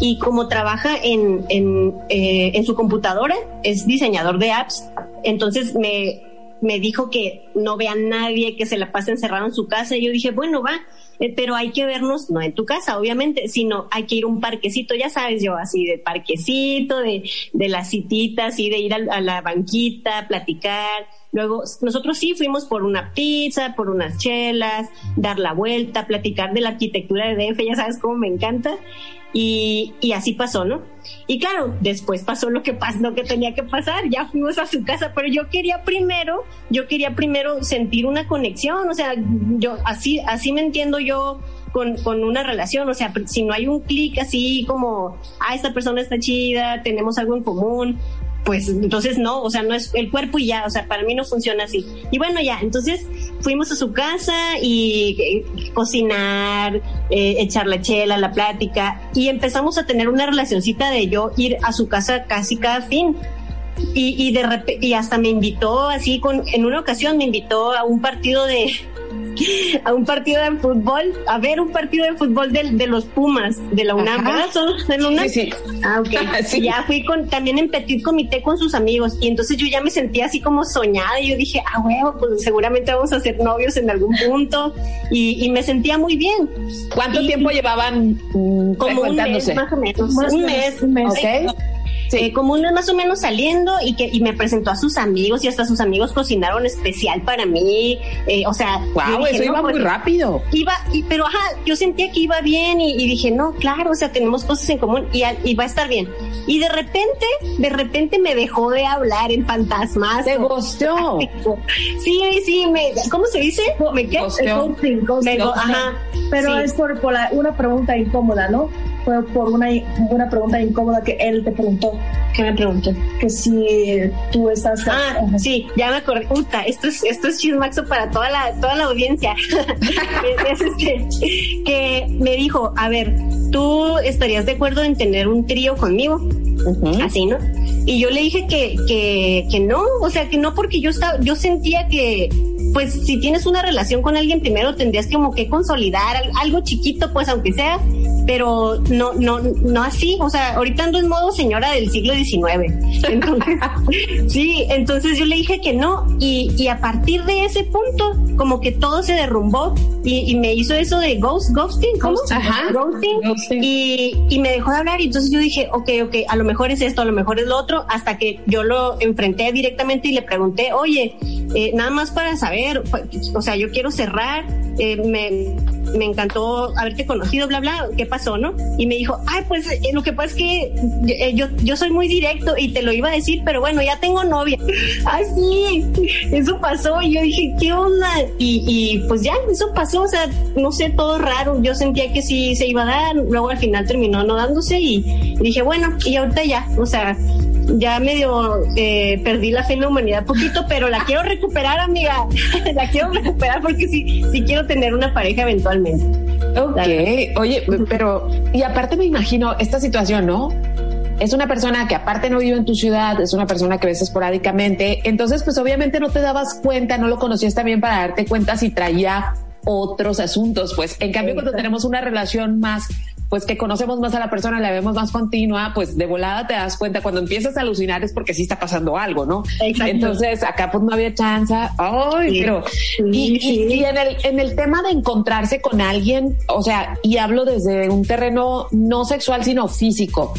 y como trabaja en, en, eh, en su computadora, es diseñador de apps, entonces me, me dijo que no vea a nadie, que se la pase encerrado en su casa y yo dije, bueno, va. Eh, Pero hay que vernos, no en tu casa, obviamente, sino hay que ir a un parquecito, ya sabes yo, así de parquecito, de, de las cititas, así de ir al- a, la banquita, platicar. Luego, nosotros sí fuimos por una pizza, por unas chelas, dar la vuelta, platicar de la arquitectura de DF, ya sabes cómo me encanta. Y, y así pasó, ¿no? Y claro, después pasó lo que pasó, lo que tenía que pasar, ya fuimos a su casa, pero yo quería primero, yo quería primero sentir una conexión, o sea, yo así, así me entiendo yo con, con una relación, o sea, si no hay un clic así como, ah, esta persona está chida, tenemos algo en común, pues entonces no, o sea, no es el cuerpo y ya, o sea, para mí no funciona así. Y bueno, ya, entonces fuimos a su casa y eh, cocinar, eh, echar la chela, la plática, y empezamos a tener una relacioncita de yo ir a su casa casi cada fin. Y, y de y hasta me invitó así con, en una ocasión me invitó a un partido de, a un partido de fútbol, a ver un partido de fútbol de, de los Pumas, de la UNAM, Ajá. ¿verdad? ¿Son de la UNAM? Sí, sí. Ah, ok. <laughs> Sí. Y Ya fui con, también en petit comité con sus amigos y entonces yo ya me sentía así como soñada y yo dije, ah, huevo, pues seguramente vamos a ser novios en algún punto y, y me sentía muy bien. ¿Cuánto Y- tiempo llevaban mm, Como un mes más o menos. Más un menos, mes. un mes. Eh, como un mes más o menos saliendo y que y me presentó a sus amigos y hasta sus amigos cocinaron especial para mí. eh, o sea, Wow, dije, eso no, iba pues, muy rápido. Iba, y, pero ajá, yo sentía que iba bien y, y dije, no, claro, o sea, tenemos cosas en común y, va a estar bien. Y de repente, de repente me dejó de hablar en fantasmas. Te gustó. <laughs> Sí, sí, me, ¿cómo se dice? Me quedé. Pero sí. es por, por la- una pregunta incómoda, ¿no? Fue por una, una pregunta incómoda que él te preguntó. ¿Qué me preguntó? Que si tú estás... Ah, Ajá. sí, ya me acordé. Puta, esto es, esto es chismaxo para toda la, toda la audiencia. <laughs> es este, que me dijo, a ver, ¿tú estarías de acuerdo en tener un trío conmigo? Así, ¿no? Y yo le dije que, que, que no, o sea, que no porque yo estaba, yo sentía que, pues, si tienes una relación con alguien primero tendrías como que consolidar al- algo chiquito, pues, aunque sea, pero no, no, no así, o sea, ahorita ando en modo señora del siglo XIX. <laughs> Entonces, sí, entonces yo le dije que no, y, y a partir de ese punto, como que todo se derrumbó y, y me hizo eso de ghost, ghosting, ¿cómo? Ajá. Ghosting. Ghosting. Y, y me dejó de hablar y entonces yo dije, ok, ok, a lo mejor es esto, a lo mejor es lo otro, hasta que yo lo enfrenté directamente y le pregunté, oye, eh, nada más para saber, o sea, yo quiero cerrar, eh, me, me encantó haberte conocido, bla, bla, ¿qué pasó, no? Y me dijo, ay, pues eh, lo que pasa es que eh, yo, yo soy muy directo y te lo iba a decir, pero bueno, ya tengo novia. Ay, <laughs> sí, eso pasó y yo dije, ¿qué onda? Y, y pues ya, eso pasó, o sea, no sé, todo raro. Yo sentía que sí se iba a dar, luego al final terminó no dándose y dije, bueno, y ahorita ya, o sea, ya medio eh, perdí la fe en la humanidad poquito, pero la quiero recuperar, amiga. <laughs> la quiero recuperar porque sí, sí quiero tener una pareja eventualmente. Ok, oye, pero, y aparte me imagino esta situación, ¿no? Es una persona que aparte no vive en tu ciudad, es una persona que ves esporádicamente, entonces pues obviamente no te dabas cuenta, no lo conocías también para darte cuenta si traía otros asuntos, pues en cambio cuando tenemos una relación más, pues que conocemos más a la persona, la vemos más continua, pues de volada te das cuenta, cuando empiezas a alucinar es porque sí está pasando algo, ¿no? Exacto. Entonces acá pues no había chance, ay, Sí. pero, y, Sí, sí. y- y en el, en el tema de encontrarse con alguien, o sea, y hablo desde un terreno no sexual, sino físico,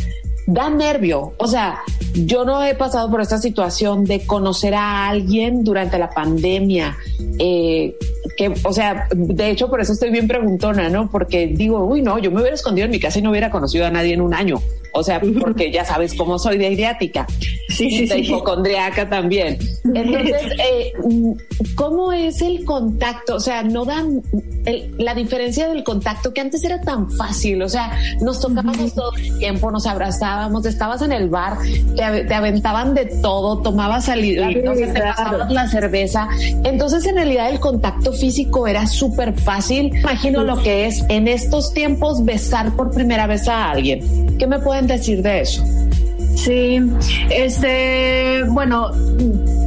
da nervio. O sea, yo no he pasado por esta situación de conocer a alguien durante la pandemia. eh, que, o sea, de hecho, por eso estoy bien preguntona, ¿no? Porque digo, uy, no, yo me hubiera escondido en mi casa y no hubiera conocido a nadie en un año. O sea, <laughs> porque ya sabes cómo soy de ideática. Sí, sí, sí. hipocondriaca también. Entonces, <laughs> eh, ¿cómo es el contacto? O sea, no dan el- la diferencia del contacto que antes era tan fácil. O sea, nos tocábamos todo el tiempo, nos abrazábamos, estabas en el bar, te, te aventaban de todo, tomabas salida, Sí, entonces te claro. pasabas la cerveza. Entonces, en realidad, el contacto físico era súper fácil. Imagino lo que es en estos tiempos besar por primera vez a alguien. ¿Qué me pueden decir de eso? Sí, este, bueno,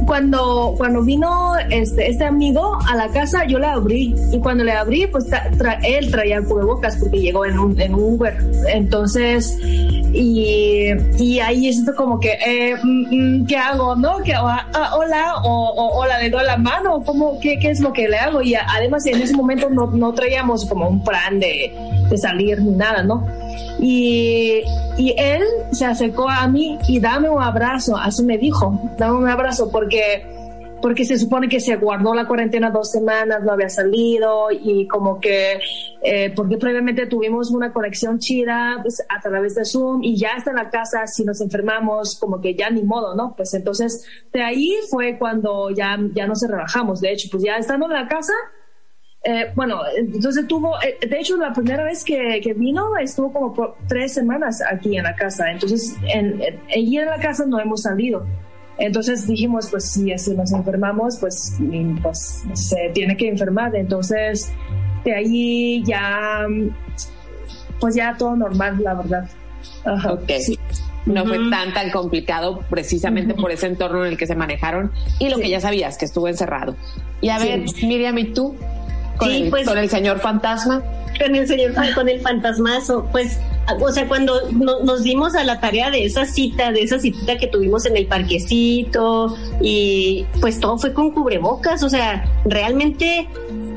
cuando, cuando vino este, este amigo a la casa, yo le abrí y cuando le abrí, pues él traía cubrebocas porque llegó en un, en Uber. Entonces, y, y ahí es como que, eh, mm, mm, ¿qué hago? ¿No? que ah, ah, hola, o, o, o la le doy la mano, ¿cómo, qué, ¿qué es lo que le hago? Y además en ese momento no, no traíamos como un plan de, de salir ni nada, ¿no? Y, y él se acercó a mí y dame un abrazo, así me dijo, dame un abrazo porque, porque se supone que se guardó la cuarentena dos semanas, no había salido y como que, eh, porque previamente tuvimos una conexión chida pues, a través de Zoom y ya está en la casa, si nos enfermamos, como que ya ni modo, ¿no? Pues entonces de ahí fue cuando ya, ya nos relajamos, de hecho, pues ya estando en la casa, eh, bueno, entonces tuvo, eh, de hecho la primera vez que, que vino estuvo como por tres semanas aquí en la casa, entonces en, en, allí en la casa no hemos salido. Entonces dijimos, pues si si nos enfermamos, pues, pues se tiene que enfermar. Entonces de ahí ya, pues ya todo normal, la verdad. Ajá, Ok. sí. No fue Ujú. tan tan complicado precisamente por ese entorno en el que se manejaron y lo Sí. que ya sabías que estuvo encerrado. Y a Sí. ver, Miriam, ¿y tú? Con, Sí, el, pues- con el señor fantasma. con el señor con el fantasmazo pues o sea cuando no- nos dimos a la tarea de esa cita de esa cita que tuvimos en el parquecito y pues todo fue con cubrebocas o sea realmente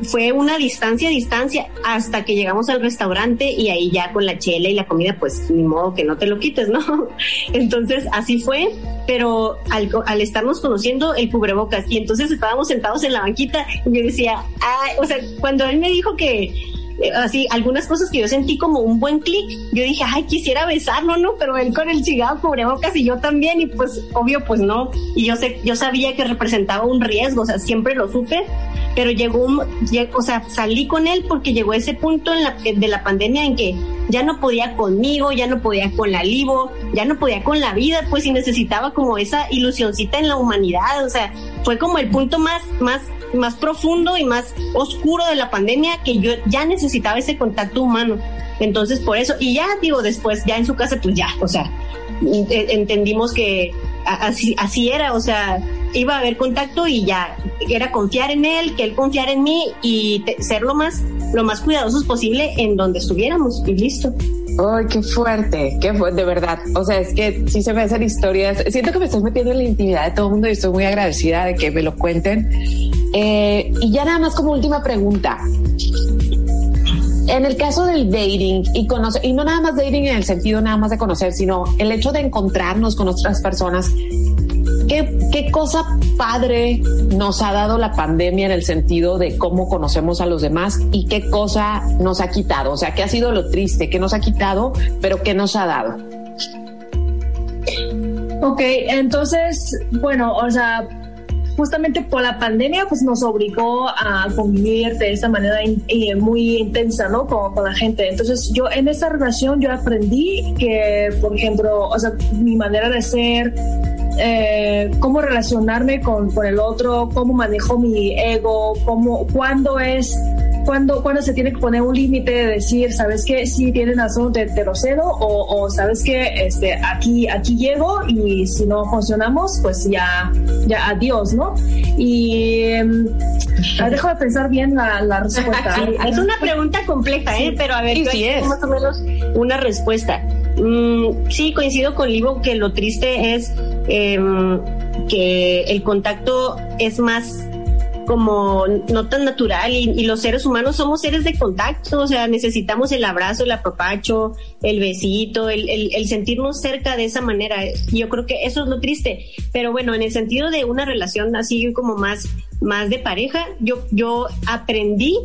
fue una distancia, distancia, hasta que llegamos al restaurante y ahí ya con la chela y la comida, pues ni modo que no te lo quites, ¿no? <laughs> Entonces así fue, pero al, al estarnos conociendo el cubrebocas y entonces estábamos sentados en la banquita y yo decía, ay, o sea, cuando él me dijo que así algunas cosas que yo sentí como un buen clic. Yo dije, ay, quisiera besarlo, ¿no? Pero él con el cigarro cubrebocas y yo también y pues obvio pues no. Y yo sé, yo sabía que representaba un riesgo, o sea, siempre lo supe, pero llegó un, o sea, salí con él porque llegó ese punto de la pandemia en que ya no podía conmigo, ya no podía con la Livo, ya no podía con la vida, pues y necesitaba como esa ilusioncita en la humanidad, o sea, fue como el punto más, más, más profundo y más oscuro de la pandemia que yo ya necesitaba ese contacto humano. Entonces, por eso, y ya digo, después, ya en su casa, pues ya, o sea, e- entendimos que así, así era, o sea, iba a haber contacto y ya era confiar en él, que él confiara en mí y ser lo más, lo más cuidadosos posible en donde estuviéramos y listo. Ay, qué fuerte, qué fuerte, de verdad. O sea, es que sí se me hacen historias. Siento que me estoy metiendo en la intimidad de todo el mundo y estoy muy agradecida de que me lo cuenten. Eh, y ya nada más como última pregunta. En el caso del dating y conocer, y no nada más dating en el sentido nada más de conocer, sino el hecho de encontrarnos con otras personas, ¿qué, cosa padre nos ha dado la pandemia en el sentido de cómo conocemos a los demás y qué cosa nos ha quitado? O sea, ¿qué ha sido lo triste? ¿Qué nos ha quitado, pero qué nos ha dado? Ok, entonces, bueno, o sea, justamente por la pandemia, pues nos obligó a convivir de esa manera eh, muy intensa, ¿no? Con, con la gente. Entonces, yo en esta relación yo aprendí que, por ejemplo, o sea, mi manera de ser, eh, cómo relacionarme con, con el otro, cómo manejo mi ego, cómo, cuándo es, cuándo, cuándo se tiene que poner un límite de decir, ¿sabes qué? Sí, tienen razón, te, te lo cedo, o, o ¿sabes qué? Este, aquí, aquí llego y si no funcionamos, pues ya, ya adiós, ¿no? Y em, ah, dejo de pensar bien la, la respuesta. <laughs> Es una pregunta compleja, ¿eh? Pero a ver, Sí, yo es. más o menos una respuesta. Mm, sí, coincido con Livo que lo triste es em, que el contacto es más como no tan natural y, y los seres humanos somos seres de contacto, o sea, necesitamos el abrazo, el apapacho, el besito, el, el, el sentirnos cerca de esa manera. Yo creo que eso es lo triste. Pero bueno, en el sentido de una relación así como más, más de pareja, yo, yo aprendí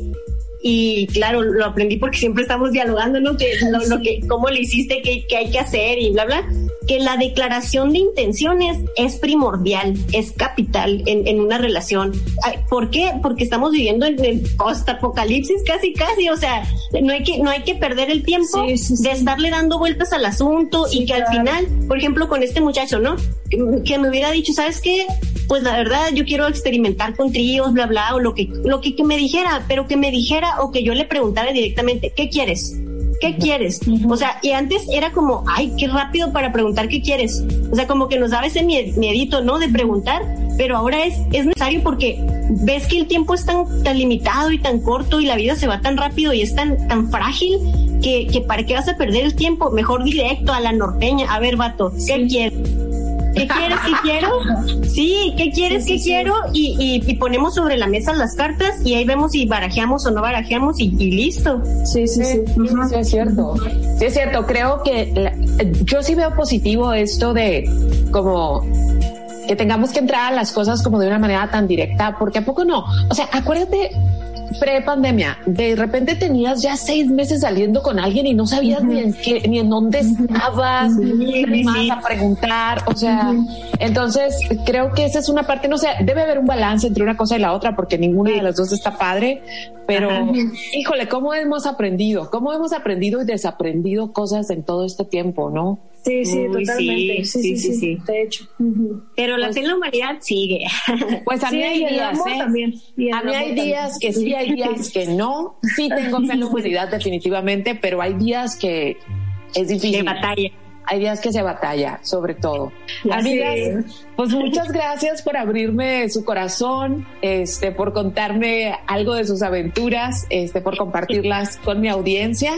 y claro, lo aprendí porque siempre estamos dialogando, ¿no? Que lo, lo que, cómo le hiciste, qué, qué hay que hacer y bla, bla. Que la declaración de intenciones es primordial, es capital en, en una relación. ¿Por qué? Porque estamos viviendo en el post-apocalipsis casi, casi. O sea, no hay que, no hay que perder el tiempo Sí, sí, sí. de estarle dando vueltas al asunto Sí, y que al claro. final, por ejemplo, con este muchacho, ¿no? Que- Que me hubiera dicho, ¿sabes qué? Pues la verdad, yo quiero experimentar con tríos, bla, bla, o lo que, lo que, que me dijera, pero que me dijera o que yo le preguntara directamente, ¿qué quieres? ¿Qué quieres? O sea, y antes era como, ay, qué rápido para preguntar qué quieres. O sea, como que nos daba ese mie- miedito, ¿no? De preguntar, pero ahora es, es necesario porque ves que el tiempo es tan, tan limitado y tan corto y la vida se va tan rápido y es tan, tan frágil que, que para qué vas a perder el tiempo. Mejor directo a la norteña. A ver, vato, ¿qué quieres? ¿Qué quieres? ¿Qué quiero? Sí, ¿qué quieres? ¿Qué quiero? Y, y, y ponemos sobre la mesa las cartas y ahí vemos si barajeamos o no barajeamos y, y listo. Sí, sí, sí. Sí, sí, es cierto. Sí, es cierto. Creo que la- yo sí veo positivo esto de como que tengamos que entrar a las cosas como de una manera tan directa, porque a poco no. O sea, acuérdate pre-pandemia, de repente tenías ya seis meses saliendo con alguien y no sabías ni, en qué, ni en dónde estabas, ni más a preguntar, o sea, entonces creo que esa es una parte, no sé, debe haber un balance entre una cosa y la otra porque ninguna de las dos está padre, pero híjole, ¿cómo hemos aprendido? ¿Cómo hemos aprendido y desaprendido cosas en todo este tiempo, no? Sí, sí, Uy, totalmente. sí, sí, sí, sí. De hecho. Pero la fe en la humanidad sigue. <laughs> Pues a mí Sí, hay días, ¿eh? también. A mí hay días también. que sí, hay días que no. Sí tengo fe en la <laughs> humanidad definitivamente, pero hay días que es de difícil. batalla. Hay días que se batalla, sobre todo. Ya Amigas, sé. pues muchas gracias por abrirme su corazón, este, por contarme algo de sus aventuras, este, por compartirlas con mi audiencia.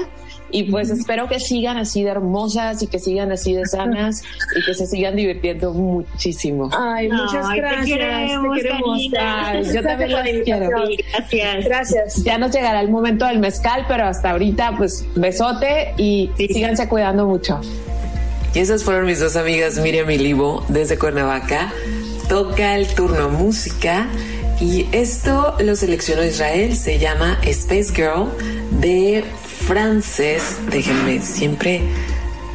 Y pues espero que sigan así de hermosas y que sigan así de sanas y que se sigan divirtiendo muchísimo. Ay, muchas Ay, te gracias. queremos. Ay, yo también las quiero. Gracias. Gracias. Ya nos llegará el momento del mezcal, pero hasta ahorita, pues besote y síganse cuidando mucho. Y esas fueron mis dos amigas Miriam y Livo desde Cuernavaca. Toca el turno música y esto lo seleccionó Israel, se llama Space Girl de Frances, déjenme, siempre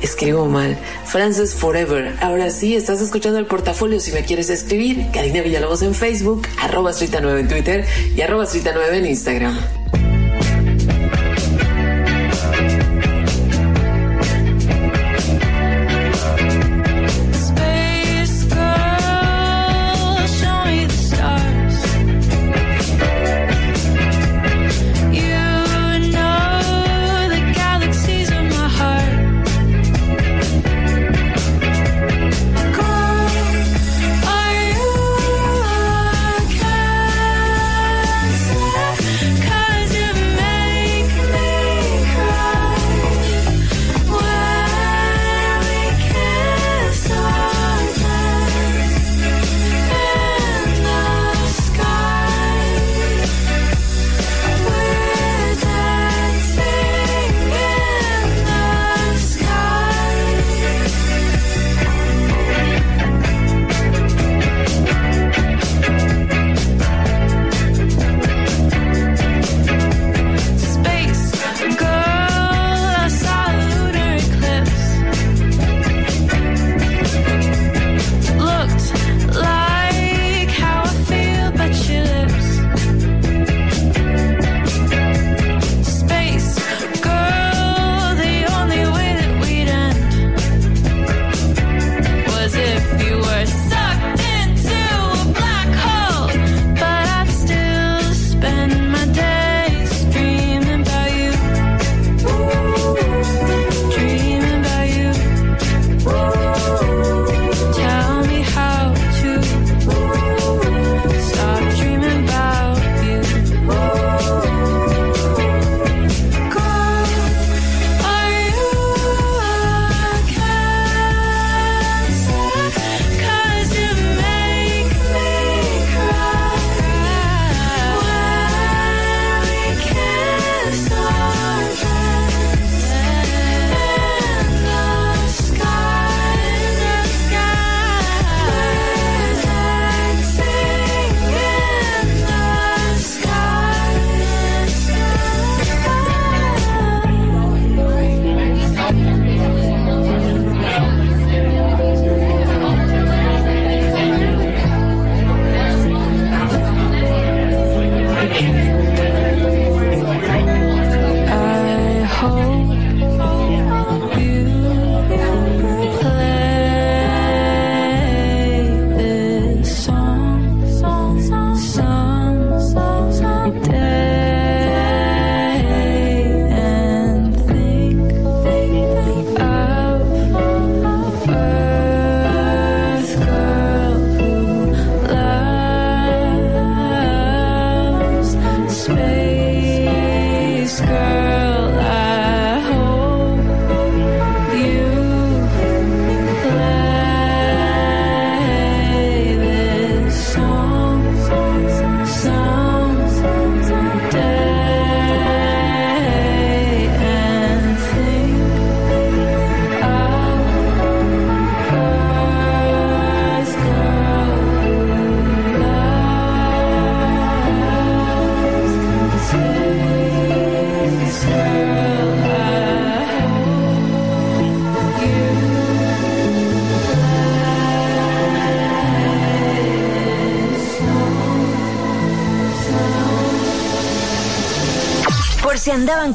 escribo mal, Frances Forever. Ahora sí, estás escuchando el portafolio, si me quieres escribir, Karina Villalobos en Facebook, arroba Strita 9 en Twitter y arroba Strita 9 en Instagram.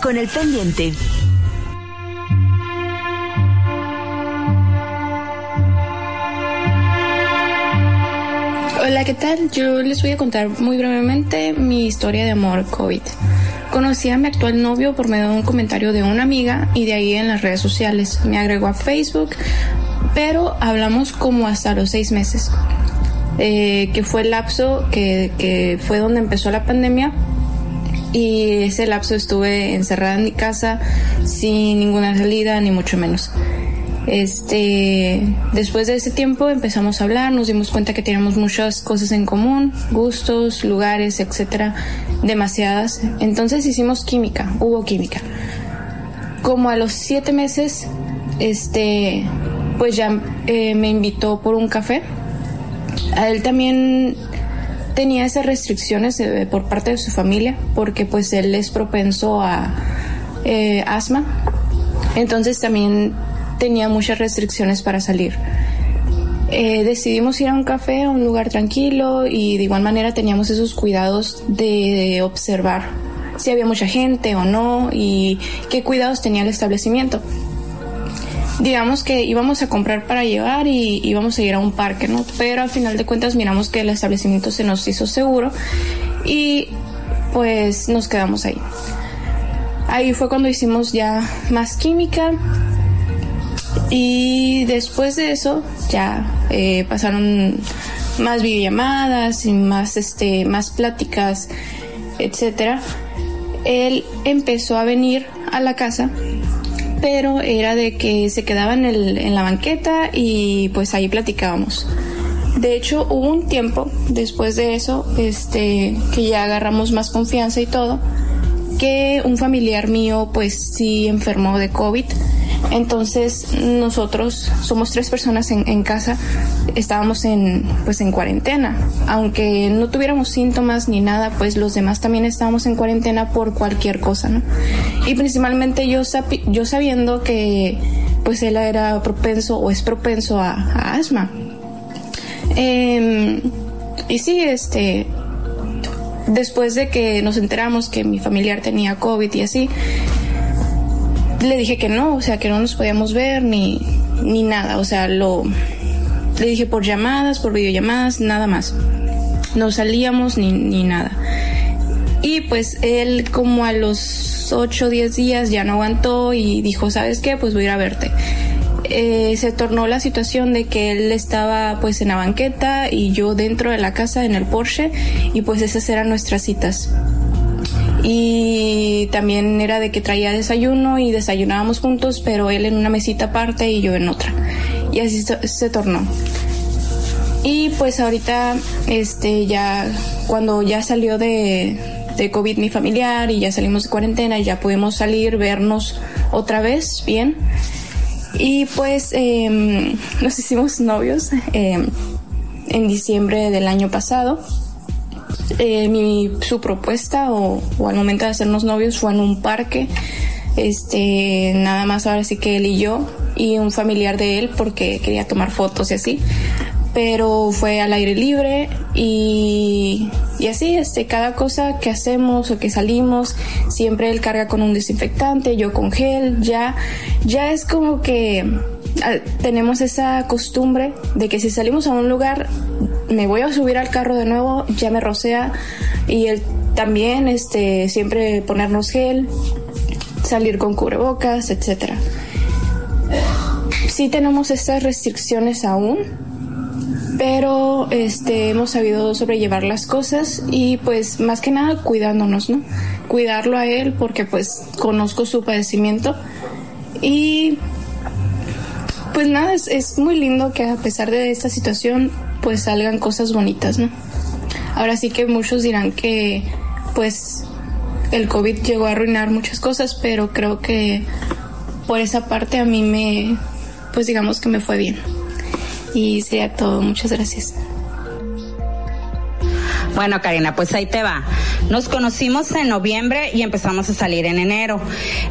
Con el pendiente. Hola, ¿qué tal? Yo les voy a contar muy brevemente mi historia de amor COVID. Conocí a mi actual novio por medio de un comentario de una amiga y de ahí en las redes sociales. Me agregó a Facebook, pero hablamos como hasta los seis meses, eh, que fue el lapso que, que fue donde empezó la pandemia y ese lapso estuve encerrada en mi casa sin ninguna salida ni mucho menos. Este, después de ese tiempo empezamos a hablar, nos dimos cuenta que teníamos muchas cosas en común, gustos, lugares, etcétera, demasiadas. Entonces hicimos química, hubo química. Como a los siete meses, este, pues ya eh, me invitó por un café. A él también tenía esas restricciones eh, por parte de su familia, porque pues él es propenso a eh, asma. Entonces también tenía muchas restricciones para salir. Eh, decidimos ir a un café, a un lugar tranquilo y de igual manera teníamos esos cuidados de observar si había mucha gente o no y qué cuidados tenía el establecimiento. Digamos que íbamos a comprar para llevar y íbamos a ir a un parque, ¿no? Pero al final de cuentas miramos que el establecimiento se nos hizo seguro y pues nos quedamos ahí. Ahí fue cuando hicimos ya más química, y después de eso ya eh, pasaron más videollamadas y más este más pláticas etcétera él empezó a venir a la casa pero era de que se quedaba en, el, en la banqueta y pues ahí platicábamos. De hecho hubo un tiempo después de eso este que ya agarramos más confianza y todo que un familiar mío pues sí enfermó de COVID entonces nosotros somos tres personas en, casa, estábamos en pues en cuarentena, aunque no tuviéramos síntomas ni nada, pues los demás también estábamos en cuarentena por cualquier cosa, ¿no? Y principalmente yo yo sabiendo que pues él era propenso o es propenso a, asma. Eh, y sí, este, después de que nos enteramos que mi familiar tenía COVID y así, le dije que no, o sea, que no nos podíamos ver ni, ni nada, o sea, lo le dije por llamadas, por videollamadas, nada más. No salíamos ni, ni nada. Y pues él como a los 8 o 10 días ya no aguantó y dijo, ¿sabes qué? Pues voy a ir a verte. Eh, se tornó la situación de que él estaba pues en la banqueta y yo dentro de la casa en el Porsche y pues esas eran nuestras citas y también era de que traía desayuno y desayunábamos juntos, pero él en una mesita aparte y yo en otra. Y así se tornó. Y pues ahorita, este, ya, cuando ya salió de, de COVID mi familiar y ya salimos de cuarentena ya pudimos salir, vernos otra vez bien. Y pues eh, <laughs> nos hicimos novios eh, en diciembre del año pasado eh, mi, su propuesta o, al momento de hacernos novios fue en un parque. Este, nada más ahora sí que él y yo y un familiar de él porque quería tomar fotos y así. Pero fue al aire libre y, y así, este, cada cosa que hacemos o que salimos, siempre él carga con un desinfectante, yo con gel, ya, ya es como que tenemos esa costumbre de que si salimos a un lugar me voy a subir al carro de nuevo, ya me rocea y él también este siempre ponernos gel, salir con cubrebocas, etcétera. Sí tenemos estas restricciones aún, pero este hemos sabido sobrellevar las cosas y pues más que nada cuidándonos, ¿no? Cuidarlo a él porque pues conozco su padecimiento y pues nada, es, es, muy lindo que a pesar de esta situación, pues salgan cosas bonitas, ¿no? Ahora sí que muchos dirán que, pues, el COVID llegó a arruinar muchas cosas, pero creo que por esa parte a mí me, pues digamos que me fue bien. Y sería todo. Muchas gracias. Bueno, Karina, pues ahí te va. Nos conocimos en noviembre y empezamos a salir en enero.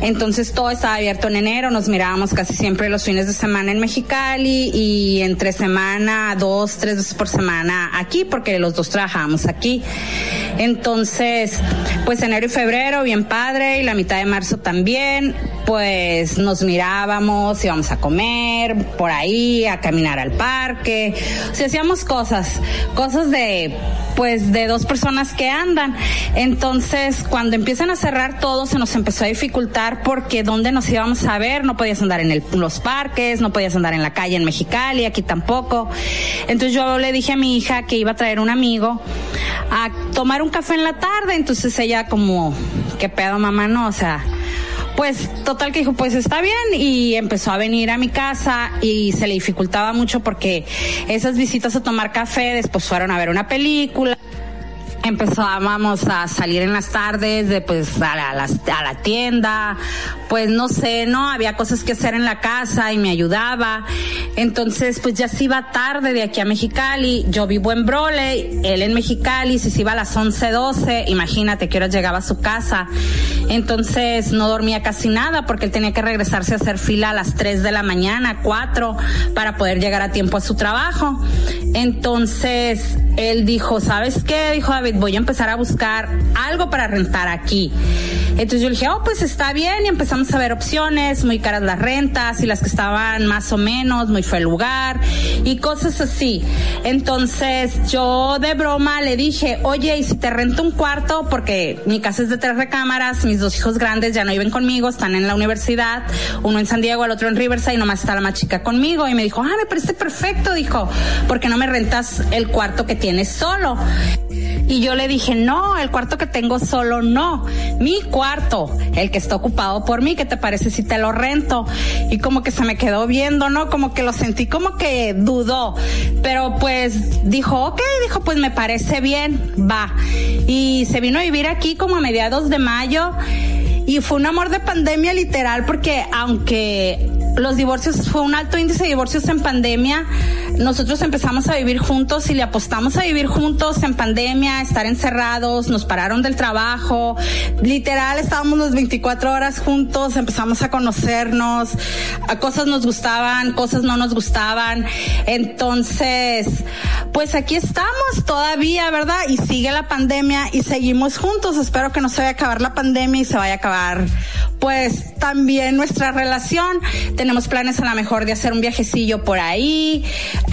Entonces todo estaba abierto en enero, nos mirábamos casi siempre los fines de semana en Mexicali y entre semana, dos, tres veces por semana aquí, porque los dos trabajábamos aquí. Entonces, pues enero y febrero, bien padre, y la mitad de marzo también, pues nos mirábamos, íbamos a comer por ahí, a caminar al parque, o sea, hacíamos cosas, cosas de, pues, de dos personas que andan. Entonces, cuando empiezan a cerrar todo, se nos empezó a dificultar porque dónde nos íbamos a ver, no podías andar en el, los parques, no podías andar en la calle en Mexicali, aquí tampoco. Entonces yo le dije a mi hija que iba a traer un amigo a tomar un café en la tarde. Entonces ella como, ¿qué pedo mamá? No, o sea, pues total que dijo, pues está bien y empezó a venir a mi casa y se le dificultaba mucho porque esas visitas a tomar café después fueron a ver una película empezábamos a salir en las tardes de pues a la, tienda. Pues no sé no había cosas que hacer en la casa y me ayudaba. Entonces pues ya se iba tarde de aquí a Mexicali. Yo vivo en Brole él en Mexicali. Si se iba a las 11 12 imagínate que hora llegaba a su casa. Entonces no dormía casi nada porque él tenía que regresarse a hacer fila a las 3 de la mañana 4 para poder llegar a tiempo a su trabajo. Entonces él dijo sabes qué dijo David voy a empezar a buscar algo para rentar aquí. Entonces yo le dije, oh, pues está bien, y empezamos a ver opciones, muy caras las rentas, y las que estaban más o menos, muy fue el lugar, y cosas así. Entonces yo de broma le dije, oye, ¿y si te rento un cuarto? Porque mi casa es de tres recámaras, mis dos hijos grandes ya no viven conmigo, están en la universidad, uno en San Diego, el otro en Riverside, y nomás está la más chica conmigo, y me dijo, ah, me parece perfecto, dijo, porque no me rentas el cuarto que tienes solo? Y yo le dije, no, el cuarto que tengo solo no. Mi cuarto, el que está ocupado por mí, ¿qué te parece si te lo rento? Y como que se me quedó viendo, ¿no? Como que lo sentí como que dudó. Pero pues dijo, ok, dijo, pues me parece bien, va. Y se vino a vivir aquí como a mediados de mayo. Y fue un amor de pandemia literal porque aunque los divorcios fue un alto índice de divorcios en pandemia. Nosotros empezamos a vivir juntos y le apostamos a vivir juntos en pandemia, estar encerrados, nos pararon del trabajo. Literal estábamos las 24 horas juntos, empezamos a conocernos, a cosas nos gustaban, cosas no nos gustaban. Entonces, pues aquí estamos todavía, ¿verdad? Y sigue la pandemia y seguimos juntos. Espero que no se vaya a acabar la pandemia y se vaya a acabar pues también nuestra relación. Tenemos planes a lo mejor de hacer un viajecillo por ahí.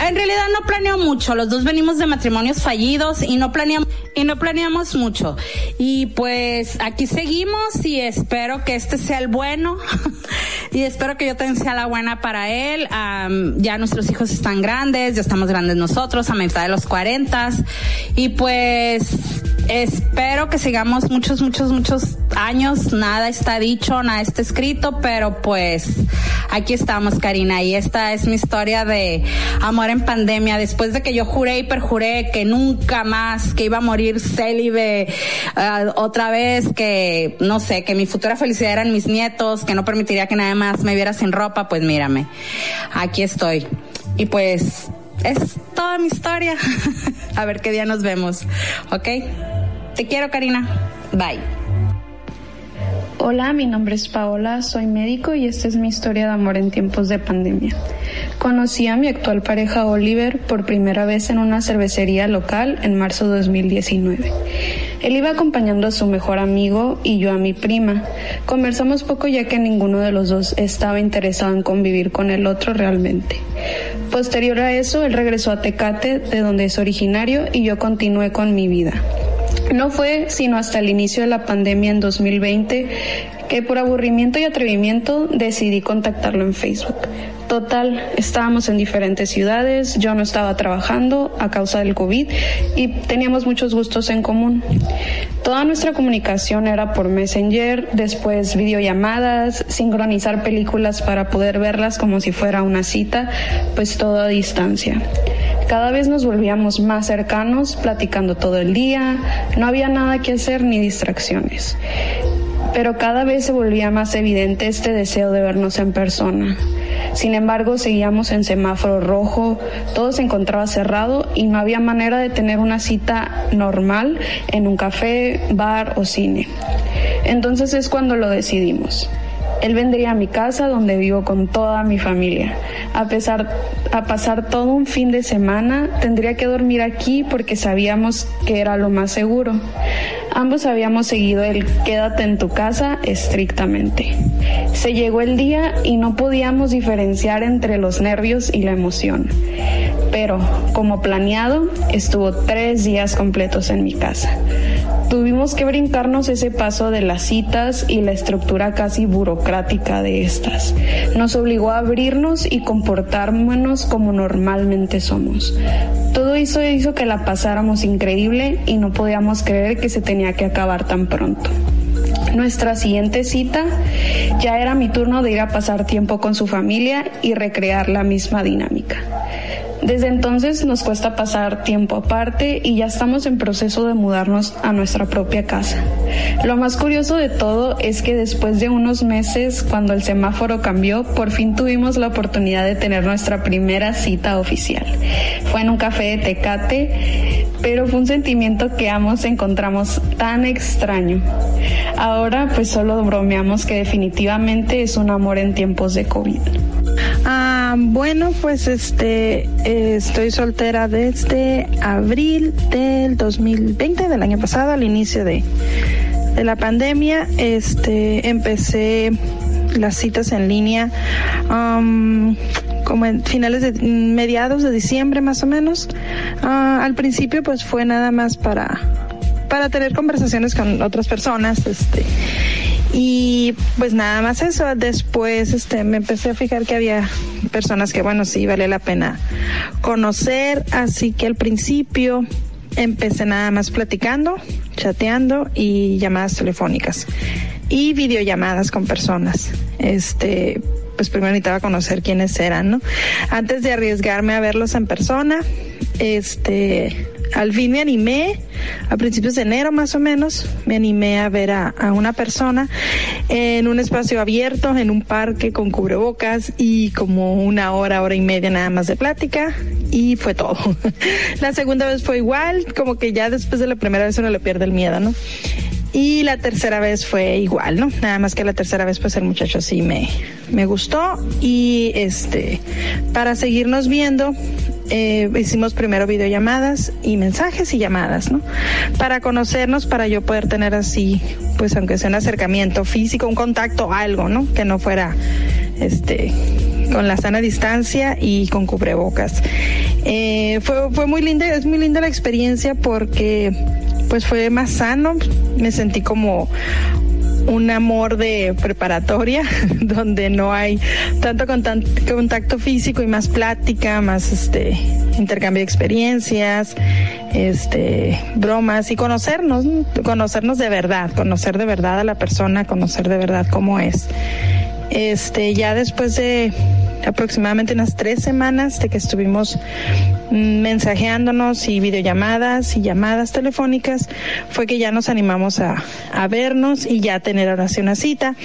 En realidad no planeo mucho. Los dos venimos de matrimonios fallidos y no planeamos, y no planeamos mucho. Y pues aquí seguimos y espero que este sea el bueno. <laughs> y espero que yo también sea la buena para él. Um, ya nuestros hijos están grandes, ya estamos grandes nosotros, a mitad de los cuarentas. Y pues espero que sigamos muchos, muchos, muchos años. Nada está dicho, nada está escrito, pero pues aquí estamos, Karina. Y esta es mi historia de amor en pandemia. Después de que yo juré y perjuré que nunca más, que iba a morir célibe uh, otra vez, que no sé, que mi futura felicidad eran mis nietos, que no permitiría que nadie más me viera sin ropa, pues mírame. Aquí estoy. Y pues es toda mi historia. <laughs> a ver qué día nos vemos. ¿Ok? Te quiero, Karina. Bye. Hola, mi nombre es Paola, soy médico y esta es mi historia de amor en tiempos de pandemia. Conocí a mi actual pareja Oliver por primera vez en una cervecería local en marzo de 2019. Él iba acompañando a su mejor amigo y yo a mi prima. Conversamos poco ya que ninguno de los dos estaba interesado en convivir con el otro realmente. Posterior a eso, él regresó a Tecate, de donde es originario, y yo continué con mi vida. No fue sino hasta el inicio de la pandemia en 2020 que por aburrimiento y atrevimiento decidí contactarlo en Facebook. Total, estábamos en diferentes ciudades, yo no estaba trabajando a causa del COVID y teníamos muchos gustos en común. Toda nuestra comunicación era por Messenger, después videollamadas, sincronizar películas para poder verlas como si fuera una cita, pues todo a distancia. Cada vez nos volvíamos más cercanos, platicando todo el día, no había nada que hacer ni distracciones. Pero cada vez se volvía más evidente este deseo de vernos en persona. Sin embargo, seguíamos en semáforo rojo, todo se encontraba cerrado y no había manera de tener una cita normal en un café, bar o cine. Entonces es cuando lo decidimos. Él vendría a mi casa donde vivo con toda mi familia. A pesar a pasar todo un fin de semana, tendría que dormir aquí porque sabíamos que era lo más seguro. Ambos habíamos seguido el quédate en tu casa estrictamente. Se llegó el día y no podíamos diferenciar entre los nervios y la emoción. Pero, como planeado, estuvo tres días completos en mi casa. Tuvimos que brincarnos ese paso de las citas y la estructura casi burocrática de estas. Nos obligó a abrirnos y comportarnos como normalmente somos. Todo eso hizo que la pasáramos increíble y no podíamos creer que se tenía que acabar tan pronto. Nuestra siguiente cita ya era mi turno de ir a pasar tiempo con su familia y recrear la misma dinámica. Desde entonces nos cuesta pasar tiempo aparte y ya estamos en proceso de mudarnos a nuestra propia casa. Lo más curioso de todo es que después de unos meses, cuando el semáforo cambió, por fin tuvimos la oportunidad de tener nuestra primera cita oficial. Fue en un café de Tecate, pero fue un sentimiento que ambos encontramos tan extraño. Ahora pues solo bromeamos que definitivamente es un amor en tiempos de COVID. Ah, bueno, pues este eh, estoy soltera desde abril del 2020, del año pasado, al inicio de, de la pandemia. Este empecé las citas en línea um, como en finales de mediados de diciembre más o menos. Ah, al principio pues fue nada más para para tener conversaciones con otras personas, este y pues nada más eso. Después este me empecé a fijar que había personas que bueno sí vale la pena conocer, así que al principio empecé nada más platicando, chateando y llamadas telefónicas y videollamadas con personas. Este, pues primero necesitaba conocer quiénes eran, ¿no? Antes de arriesgarme a verlos en persona, este, al fin me animé, a principios de enero más o menos, me animé a ver a, una persona en un espacio abierto, en un parque con cubrebocas y como una hora, hora y media nada más de plática y fue todo. <laughs> la segunda vez fue igual, como que ya después de la primera vez uno le pierde el miedo, ¿no? Y la tercera vez fue igual, ¿no? Nada más que la tercera vez pues el muchacho sí me, me gustó y este, para seguirnos viendo, eh, hicimos primero videollamadas y mensajes y llamadas, ¿no? Para conocernos, para yo poder tener así, pues aunque sea un acercamiento físico, un contacto, algo, ¿no? Que no fuera, este, con la sana distancia y con cubrebocas. Eh, fue, fue muy linda, es muy linda la experiencia porque pues fue más sano, me sentí como un amor de preparatoria <laughs> donde no hay tanto contacto físico y más plática, más este intercambio de experiencias, este bromas y conocernos, conocernos de verdad, conocer de verdad a la persona, conocer de verdad cómo es. Este, ya después de aproximadamente unas tres semanas de que estuvimos mensajeándonos y videollamadas y llamadas telefónicas, fue que ya nos animamos a, a vernos y ya tener ahora sí una cita.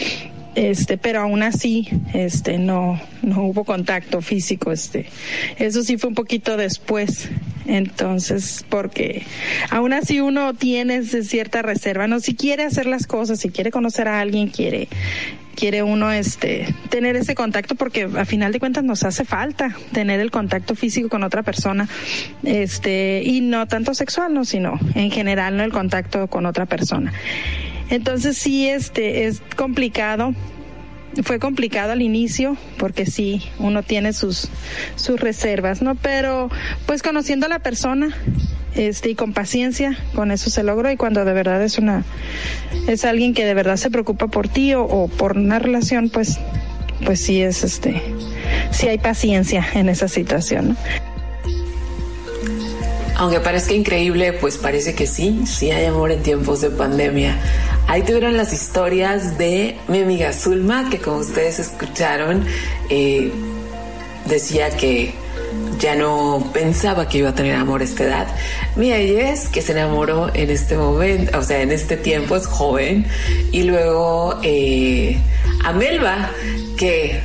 Este pero aún así este no no hubo contacto físico este. Eso sí fue un poquito después. Entonces porque aún así uno tiene cierta reserva no si quiere hacer las cosas si quiere conocer a alguien quiere quiere uno este tener ese contacto porque a final de cuentas nos hace falta tener el contacto físico con otra persona este y no tanto sexual no sino en general no el contacto con otra persona entonces sí, este es complicado. Fue complicado al inicio porque sí, uno tiene sus sus reservas, ¿no? Pero pues conociendo a la persona, este y con paciencia, con eso se logró y cuando de verdad es una es alguien que de verdad se preocupa por ti o, o por una relación, pues pues sí es este sí hay paciencia en esa situación, ¿no? Aunque parezca increíble, pues parece que sí, sí hay amor en tiempos de pandemia. Ahí tuvieron las historias de mi amiga Zulma, que como ustedes escucharon, eh, decía que ya no pensaba que iba a tener amor a esta edad. Mi es que se enamoró en este momento, o sea, en este tiempo es joven. Y luego eh, a Melba, que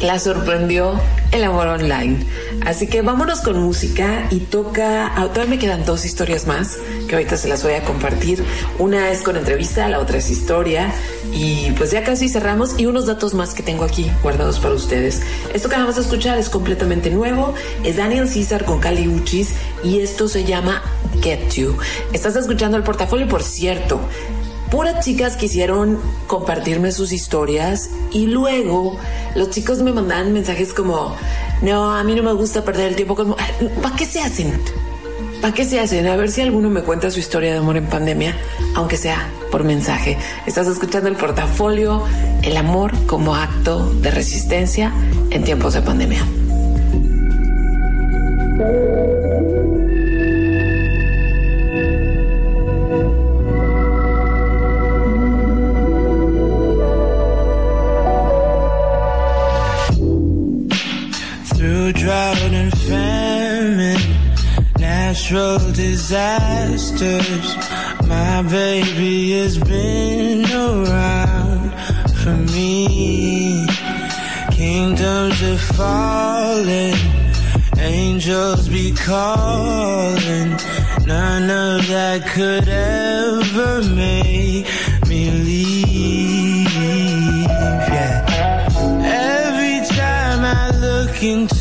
la sorprendió el amor online. Así que vámonos con música y toca, ah, todavía me quedan dos historias más que ahorita se las voy a compartir. Una es con entrevista, la otra es historia y pues ya casi cerramos y unos datos más que tengo aquí guardados para ustedes. Esto que vamos a escuchar es completamente nuevo, es Daniel César con Cali Uchis y esto se llama Get You. Estás escuchando el portafolio, por cierto puras chicas quisieron compartirme sus historias y luego los chicos me mandaban mensajes como, no, a mí no me gusta perder el tiempo con... ¿Para qué se hacen? ¿Para qué se hacen? A ver si alguno me cuenta su historia de amor en pandemia, aunque sea por mensaje. Estás escuchando el portafolio El amor como acto de resistencia en tiempos de pandemia. natural disasters. My baby has been around for me. Kingdoms are falling, angels be calling. None of that could ever make me leave. Yeah. Every time I look into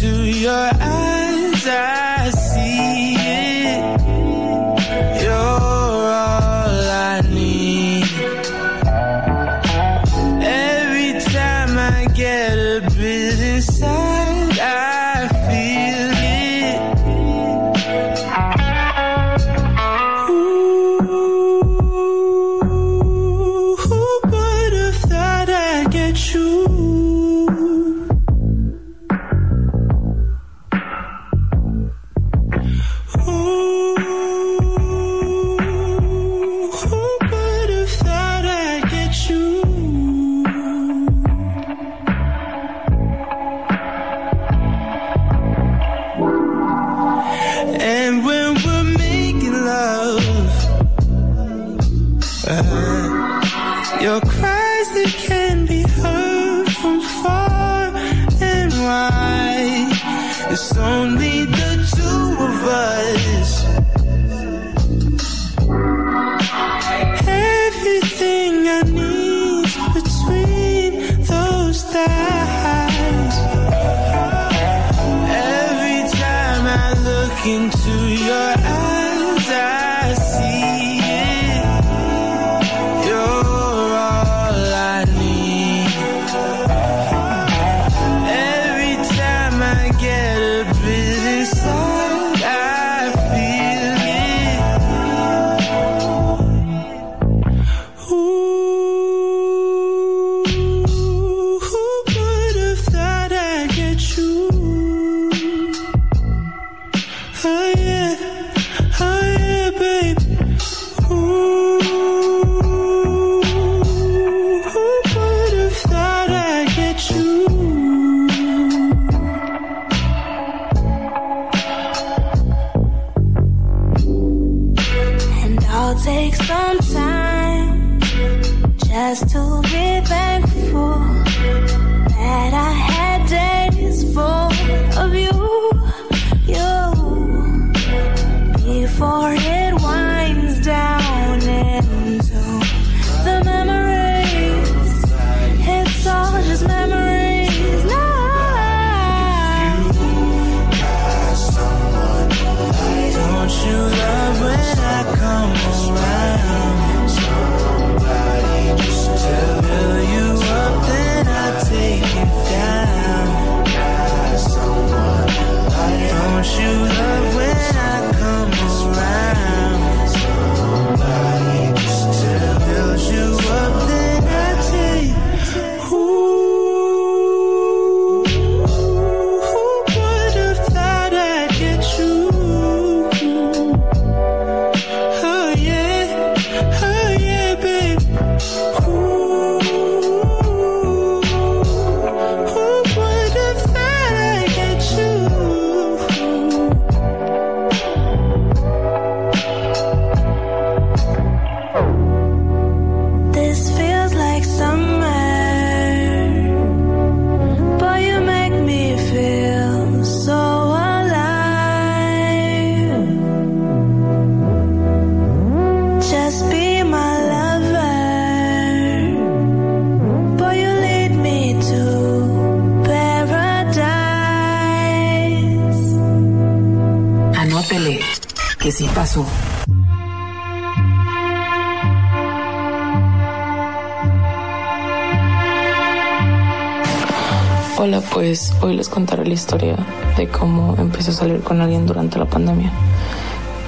hoy les contaré la historia de cómo empecé a salir con alguien durante la pandemia.